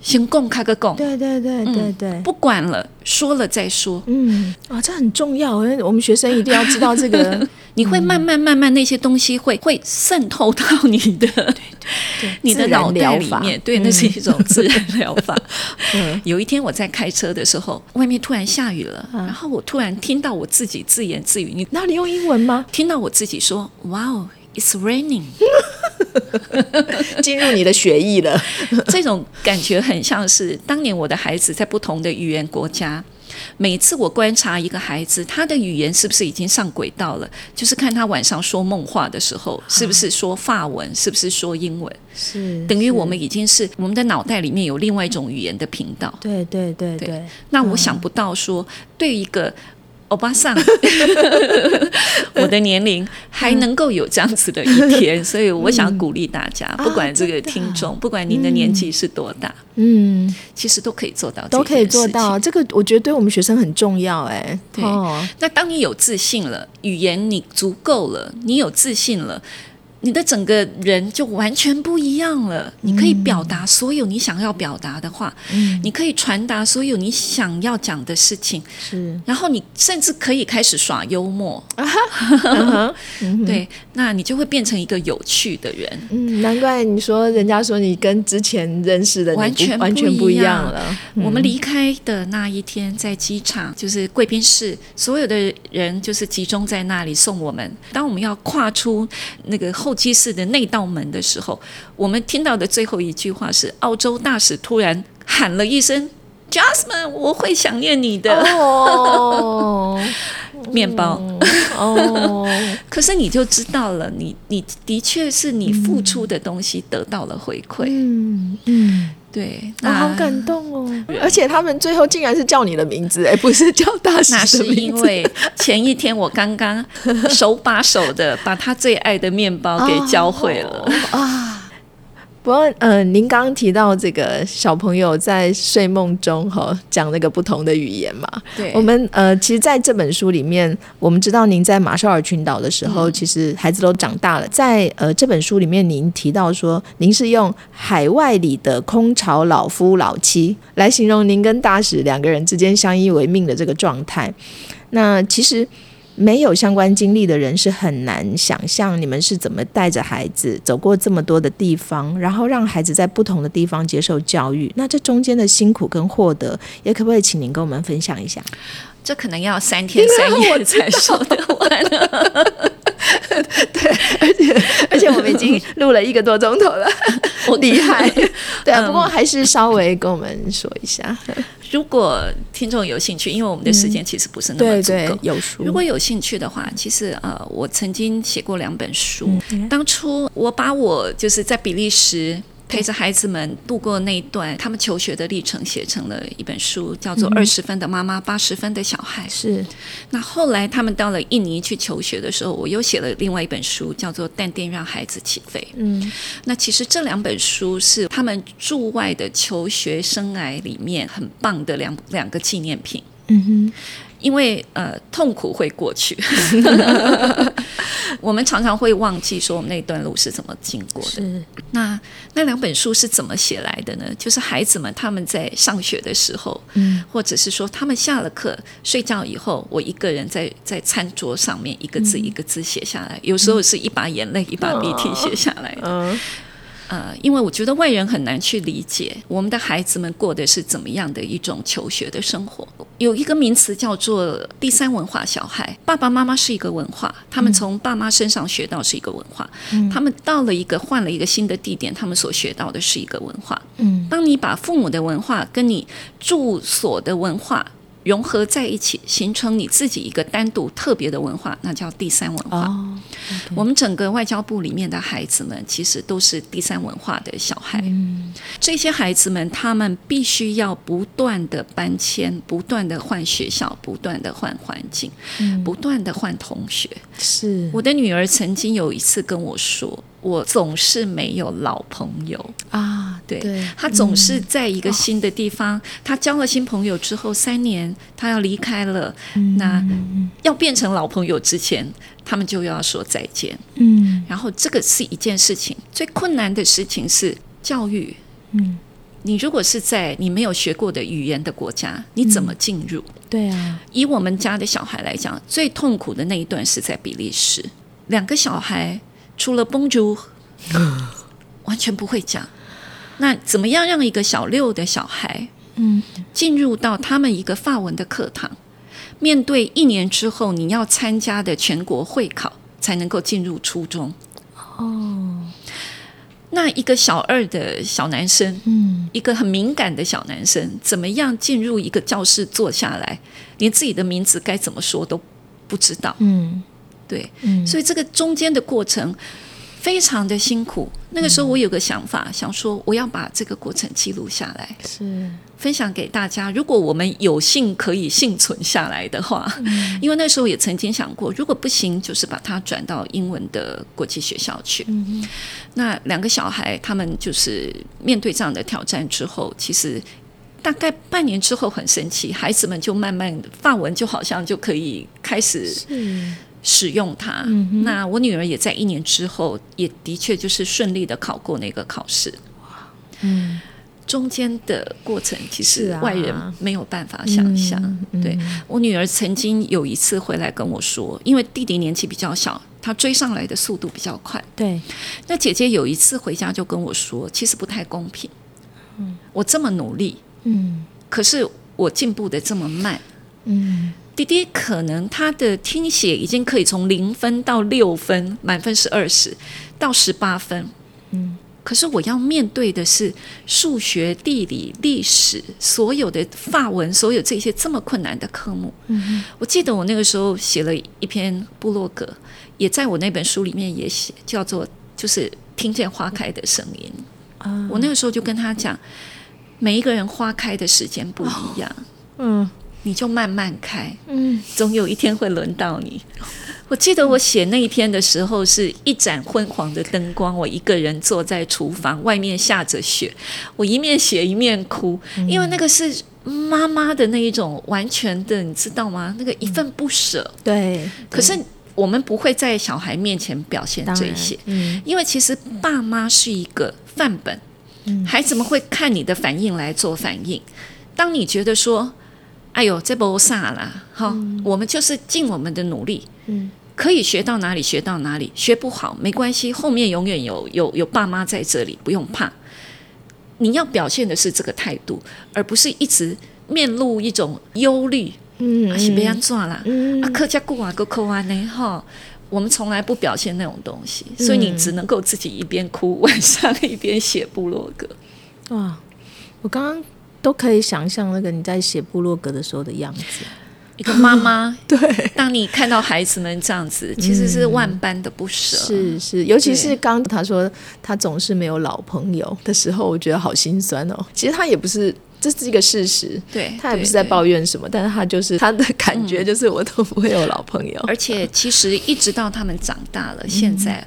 先供开个供，对对对对对。不管了，说了再说。嗯。啊这很重要因为我们学生一定要知道这个。*laughs* 你会慢慢慢慢那些东西会会渗透到你的 *laughs* 你的脑袋里面，对，那是一种自然疗法。*laughs* 嗯。有一天我在开车的时候，外面突然下雨了，然后我突然听到我自己自言自语，你那你用英文吗？听到我自己说：“Wow, it's raining。*laughs* 进入你的血液了。*laughs* ”这种感觉很像是当年我的孩子在不同的语言国家。每次我观察一个孩子，他的语言是不是已经上轨道了，就是看他晚上说梦话的时候，是不是说法文，是不是说英文，是等于我们已经是我们的脑袋里面有另外一种语言的频道。对对对对，那我想不到说，对一个欧巴桑，*laughs* 我的年龄还能够有这样子的一天，所以我想鼓励大家，不管这个听众，不管您的年纪是多大，嗯，其实都可以做到，都可以做到。这个我觉得对我们学生很重要，哎，对。那当你有自信了，语言你足够了，你有自信了。你的整个人就完全不一样了。你可以表达所有你想要表达的话，你可以传达所有你想要讲的事情。是，然后你甚至可以开始耍幽默。*laughs* 对，那你就会变成一个有趣的人。嗯，难怪你说人家说你跟之前认识的完全完全不一样了。我们离开的那一天，在机场就是贵宾室，所有的人就是集中在那里送我们。当我们要跨出那个后。候机室的那道门的时候，我们听到的最后一句话是澳洲大使突然喊了一声 “Jasmine，我会想念你的。”哦，*laughs* 面包哦，*laughs* 可是你就知道了，你你的确是你付出的东西得到了回馈。嗯嗯。对，我好感动哦！而且他们最后竟然是叫你的名字，哎，不是叫大使。那是因为前一天我刚刚手把手的把他最爱的面包给教会了啊。*laughs* 不过，呃，您刚刚提到这个小朋友在睡梦中哈讲那个不同的语言嘛？对，我们呃，其实在这本书里面，我们知道您在马绍尔群岛的时候，其实孩子都长大了。在呃这本书里面，您提到说，您是用海外里的空巢老夫老妻来形容您跟大使两个人之间相依为命的这个状态。那其实。没有相关经历的人是很难想象你们是怎么带着孩子走过这么多的地方，然后让孩子在不同的地方接受教育。那这中间的辛苦跟获得，也可不可以请您跟我们分享一下？这可能要三天三夜才说得完。对，而且而且我们已经录了一个多钟头了，我 *laughs* 厉害。对啊，不过还是稍微跟我们说一下。如果听众有兴趣，因为我们的时间其实不是那么足够。有书，如果有兴趣的话，其实呃，我曾经写过两本书。当初我把我就是在比利时。陪着孩子们度过那一段他们求学的历程，写成了一本书，叫做《二十分的妈妈，八十分的小孩》。是。那后来他们到了印尼去求学的时候，我又写了另外一本书，叫做《淡定让孩子起飞》。嗯。那其实这两本书是他们驻外的求学生涯里面很棒的两两个纪念品。嗯哼。因为呃，痛苦会过去。*laughs* 我们常常会忘记说我们那段路是怎么经过的。那那两本书是怎么写来的呢？就是孩子们他们在上学的时候，嗯，或者是说他们下了课睡觉以后，我一个人在在餐桌上面一个字一个字写下来，有时候是一把眼泪一把鼻涕写下来的。呃，因为我觉得外人很难去理解我们的孩子们过的是怎么样的一种求学的生活。有一个名词叫做第三文化小孩，爸爸妈妈是一个文化，他们从爸妈身上学到是一个文化，他们到了一个换了一个新的地点，他们所学到的是一个文化。嗯，当你把父母的文化跟你住所的文化。融合在一起，形成你自己一个单独特别的文化，那叫第三文化。我们整个外交部里面的孩子们，其实都是第三文化的小孩。这些孩子们，他们必须要不断的搬迁，不断的换学校，不断的换环境，不断的换同学。是我的女儿曾经有一次跟我说。我总是没有老朋友啊，对，他总是在一个新的地方，他交了新朋友之后，三年他要离开了，那要变成老朋友之前，他们就要说再见。嗯，然后这个是一件事情，最困难的事情是教育。嗯，你如果是在你没有学过的语言的国家，你怎么进入？对啊，以我们家的小孩来讲，最痛苦的那一段是在比利时，两个小孩。除了崩竹，完全不会讲。那怎么样让一个小六的小孩，嗯，进入到他们一个法文的课堂，面对一年之后你要参加的全国会考，才能够进入初中？哦，那一个小二的小男生，嗯，一个很敏感的小男生，怎么样进入一个教室坐下来，连自己的名字该怎么说都不知道，嗯，对，嗯，所以这个中间的过程非常的辛苦。那个时候我有个想法，想说我要把这个过程记录下来，是分享给大家。如果我们有幸可以幸存下来的话，因为那时候也曾经想过，如果不行，就是把它转到英文的国际学校去。那两个小孩他们就是面对这样的挑战之后，其实大概半年之后很神奇，孩子们就慢慢发文就好像就可以开始。使用它，那我女儿也在一年之后，也的确就是顺利的考过那个考试。哇，嗯，中间的过程其实外人没有办法想象。对我女儿曾经有一次回来跟我说，因为弟弟年纪比较小，他追上来的速度比较快。对，那姐姐有一次回家就跟我说，其实不太公平。嗯，我这么努力，嗯，可是我进步的这么慢，嗯。弟弟可能他的听写已经可以从零分到六分，满分是二十到十八分，嗯，可是我要面对的是数学、地理、历史，所有的法文，所有这些这么困难的科目。嗯，我记得我那个时候写了一篇部落格，也在我那本书里面也写，叫做就是听见花开的声音。啊，我那个时候就跟他讲，每一个人花开的时间不一样。嗯。你就慢慢开，嗯，总有一天会轮到你。我记得我写那一篇的时候，是一盏昏黄的灯光，我一个人坐在厨房，外面下着雪，我一面写一面哭，因为那个是妈妈的那一种完全的，你知道吗？那个一份不舍。对。可是我们不会在小孩面前表现这些，嗯，因为其实爸妈是一个范本，嗯，孩子们会看你的反应来做反应。当你觉得说。哎呦，这不啥啦，好，我们就是尽我们的努力，嗯，可以学到哪里学到哪里，学不好没关系，后面永远有有有爸妈在这里，不用怕。你要表现的是这个态度，而不是一直面露一种忧虑，嗯，是别人做啦，嗯啊，客家故啊，个口啊呢，哈，我们从来不表现那种东西，所以你只能够自己一边哭，晚上一边写部落格。哇，我刚刚。都可以想象那个你在写部落格的时候的样子，一个妈妈 *laughs* 对，当你看到孩子们这样子，其实是万般的不舍。是是，尤其是刚他说他总是没有老朋友的时候，我觉得好心酸哦。其实他也不是，这是一个事实，对他也不是在抱怨什么，但是他就是他的感觉就是我都不会有老朋友。而且其实一直到他们长大了，现在。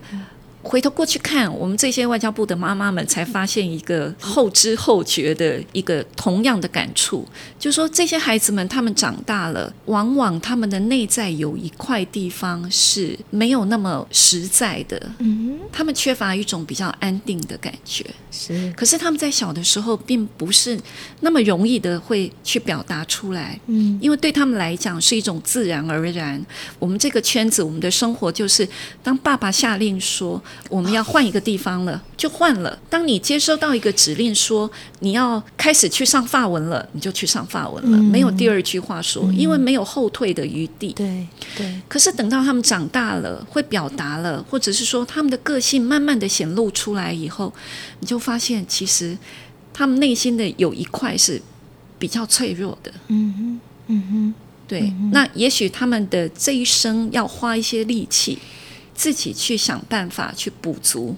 回头过去看，我们这些外交部的妈妈们才发现一个后知后觉的一个同样的感触，就是说这些孩子们他们长大了，往往他们的内在有一块地方是没有那么实在的，嗯，他们缺乏一种比较安定的感觉。是，可是他们在小的时候并不是那么容易的会去表达出来，嗯，因为对他们来讲是一种自然而然。我们这个圈子，我们的生活就是当爸爸下令说。我们要换一个地方了，就换了。当你接收到一个指令说你要开始去上法文了，你就去上法文了，没有第二句话说，因为没有后退的余地。对对。可是等到他们长大了，会表达了，或者是说他们的个性慢慢的显露出来以后，你就发现其实他们内心的有一块是比较脆弱的。嗯哼，嗯哼，对。那也许他们的这一生要花一些力气。自己去想办法去补足。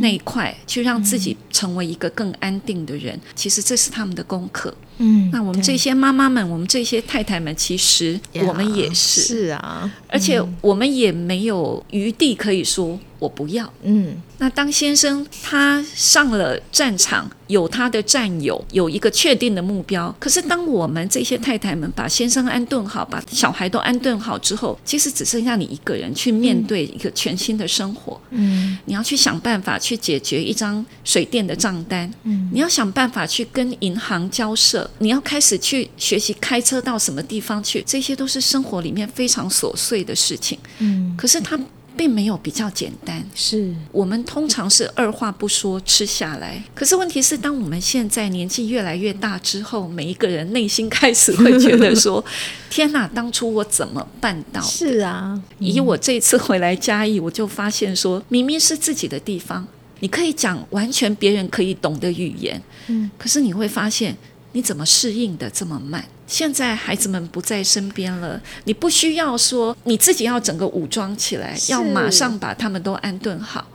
那一块，去让自己成为一个更安定的人。其实这是他们的功课。嗯，那我们这些妈妈们，我们这些太太们，其实我们也是。是啊，而且我们也没有余地可以说我不要。嗯，那当先生他上了战场。有他的战友，有一个确定的目标。可是，当我们这些太太们把先生安顿好，把小孩都安顿好之后，其实只剩下你一个人去面对一个全新的生活。嗯，你要去想办法去解决一张水电的账单。嗯，你要想办法去跟银行交涉。你要开始去学习开车到什么地方去，这些都是生活里面非常琐碎的事情。嗯，可是他。并没有比较简单，是我们通常是二话不说吃下来。可是问题是，当我们现在年纪越来越大之后，每一个人内心开始会觉得说：“ *laughs* 天哪，当初我怎么办到？”是啊，以我这次回来嘉义，我就发现说，明明是自己的地方，你可以讲完全别人可以懂的语言，嗯，可是你会发现你怎么适应的这么慢？现在孩子们不在身边了，你不需要说你自己要整个武装起来，要马上把他们都安顿好。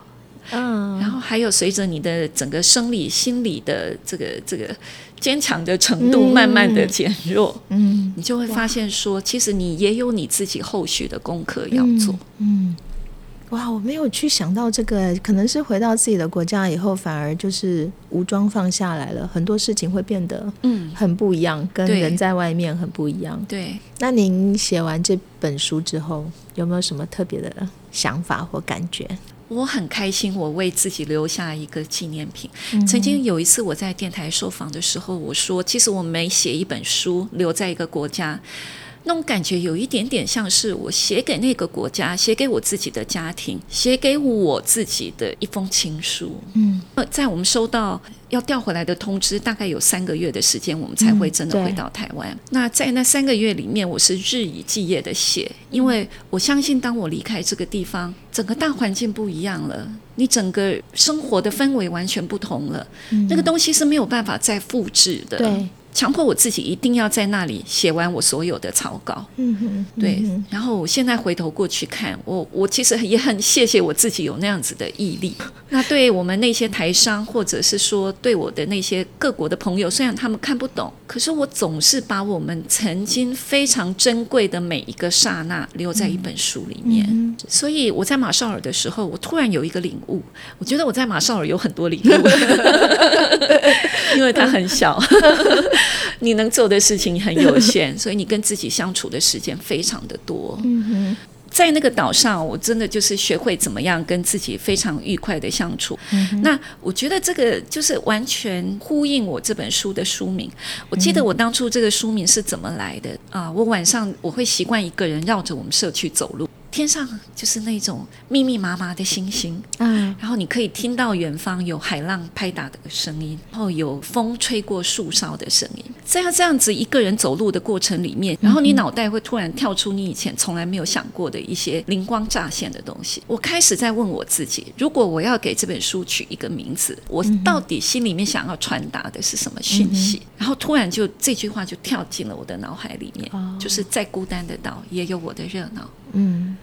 嗯，然后还有随着你的整个生理、心理的这个这个坚强的程度慢慢的减弱，嗯，你就会发现说，其实你也有你自己后续的功课要做。嗯，哇，我没有去想到这个，可能是回到自己的国家以后，反而就是武装放下来了，很多事情会变得嗯很不一样，跟人在外面很不一样。对，那您写完这本书之后，有没有什么特别的想法或感觉？我很开心，我为自己留下一个纪念品。曾经有一次我在电台受访的时候，我说：“其实我每写一本书，留在一个国家。”那种感觉有一点点像是我写给那个国家，写给我自己的家庭，写给我自己的一封情书。嗯，在我们收到要调回来的通知，大概有三个月的时间，我们才会真的回到台湾。那在那三个月里面，我是日以继夜的写，因为我相信，当我离开这个地方，整个大环境不一样了，你整个生活的氛围完全不同了，那个东西是没有办法再复制的。对。强迫我自己一定要在那里写完我所有的草稿，嗯哼，对。然后我现在回头过去看，我我其实也很谢谢我自己有那样子的毅力。*laughs* 那对我们那些台商，或者是说对我的那些各国的朋友，虽然他们看不懂，可是我总是把我们曾经非常珍贵的每一个刹那留在一本书里面。所以我在马绍尔的时候，我突然有一个领悟，我觉得我在马绍尔有很多领悟，*laughs* 因为它很小。*laughs* 你能做的事情很有限，*laughs* 所以你跟自己相处的时间非常的多。嗯在那个岛上，我真的就是学会怎么样跟自己非常愉快的相处。那我觉得这个就是完全呼应我这本书的书名。我记得我当初这个书名是怎么来的啊？我晚上我会习惯一个人绕着我们社区走路。天上就是那种密密麻麻的星星，嗯，然后你可以听到远方有海浪拍打的声音，然后有风吹过树梢的声音。在这样子一个人走路的过程里面，然后你脑袋会突然跳出你以前从来没有想过的一些灵光乍现的东西。我开始在问我自己：如果我要给这本书取一个名字，我到底心里面想要传达的是什么讯息？然后突然就这句话就跳进了我的脑海里面，就是再孤单的岛也有我的热闹。嗯。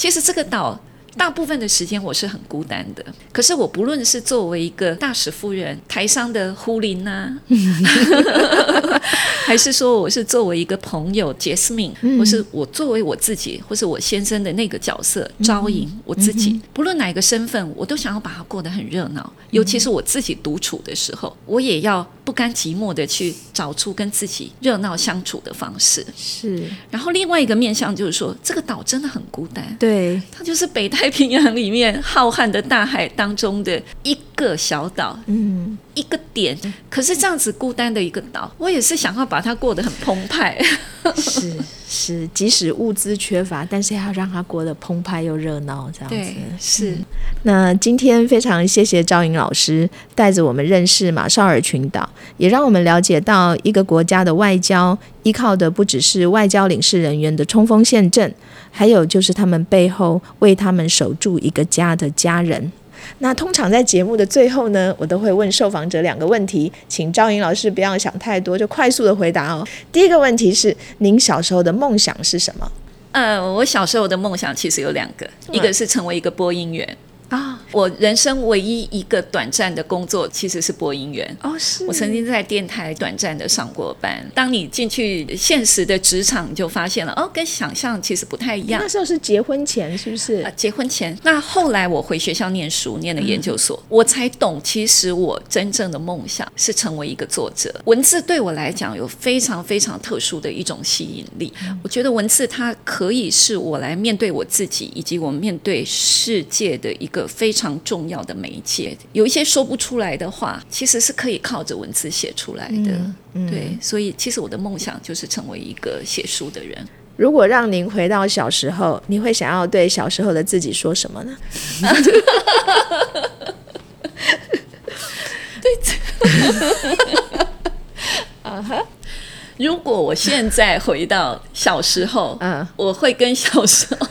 其实这个岛大部分的时间我是很孤单的，可是我不论是作为一个大使夫人，台上的呼林呐，*laughs* 还是说我是作为一个朋友，Jasmine，或是我作为我自己，或是我先生的那个角色，招引我自己，不论哪个身份，我都想要把它过得很热闹。尤其是我自己独处的时候，我也要。不甘寂寞的去找出跟自己热闹相处的方式，是。然后另外一个面向就是说，这个岛真的很孤单，对，它就是北太平洋里面浩瀚的大海当中的一个小岛，嗯，一个点。可是这样子孤单的一个岛，我也是想要把它过得很澎湃，*laughs* 是。是，即使物资缺乏，但是要让它过得澎湃又热闹，这样子。是。那今天非常谢谢赵颖老师带着我们认识马绍尔群岛，也让我们了解到一个国家的外交依靠的不只是外交领事人员的冲锋陷阵，还有就是他们背后为他们守住一个家的家人。那通常在节目的最后呢，我都会问受访者两个问题，请赵颖老师不要想太多，就快速的回答哦。第一个问题是，您小时候的梦想是什么？呃，我小时候的梦想其实有两个，一个是成为一个播音员。啊！我人生唯一一个短暂的工作其实是播音员哦，是我曾经在电台短暂的上过班。当你进去现实的职场，就发现了哦，跟想象其实不太一样。那时候是结婚前，是不是？啊，结婚前。那后来我回学校念书，念了研究所，我才懂，其实我真正的梦想是成为一个作者。文字对我来讲有非常非常特殊的一种吸引力。我觉得文字它可以是我来面对我自己，以及我面对世界的一个。非常重要的媒介，有一些说不出来的话，其实是可以靠着文字写出来的。对，所以其实我的梦想就是成为一个写书的人。如果让您回到小时候，你会想要对小时候的自己说什么呢？*laughs* 对，*laughs* 啊哈！如果我现在回到小时候，嗯，我会跟小时候。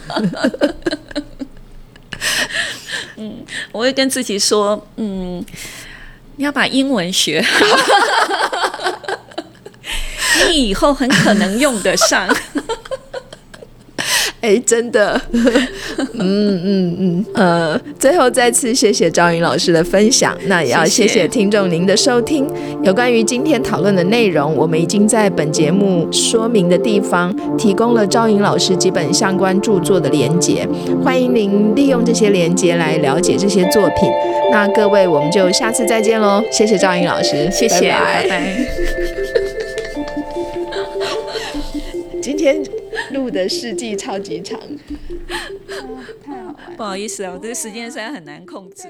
嗯，我会跟自己说，嗯，你要把英文学好，*laughs* 你以后很可能用得上。*laughs* 哎，真的，*laughs* 嗯嗯嗯，呃，最后再次谢谢赵云老师的分享，那也要谢谢听众您的收听。有关于今天讨论的内容，我们已经在本节目说明的地方提供了赵云老师几本相关著作的连结，欢迎您利用这些连结来了解这些作品。那各位，我们就下次再见喽，谢谢赵云老师，谢谢，拜拜。今天。*laughs* 录的世纪超级长，太好玩。不好意思啊，我这个时间实在很难控制。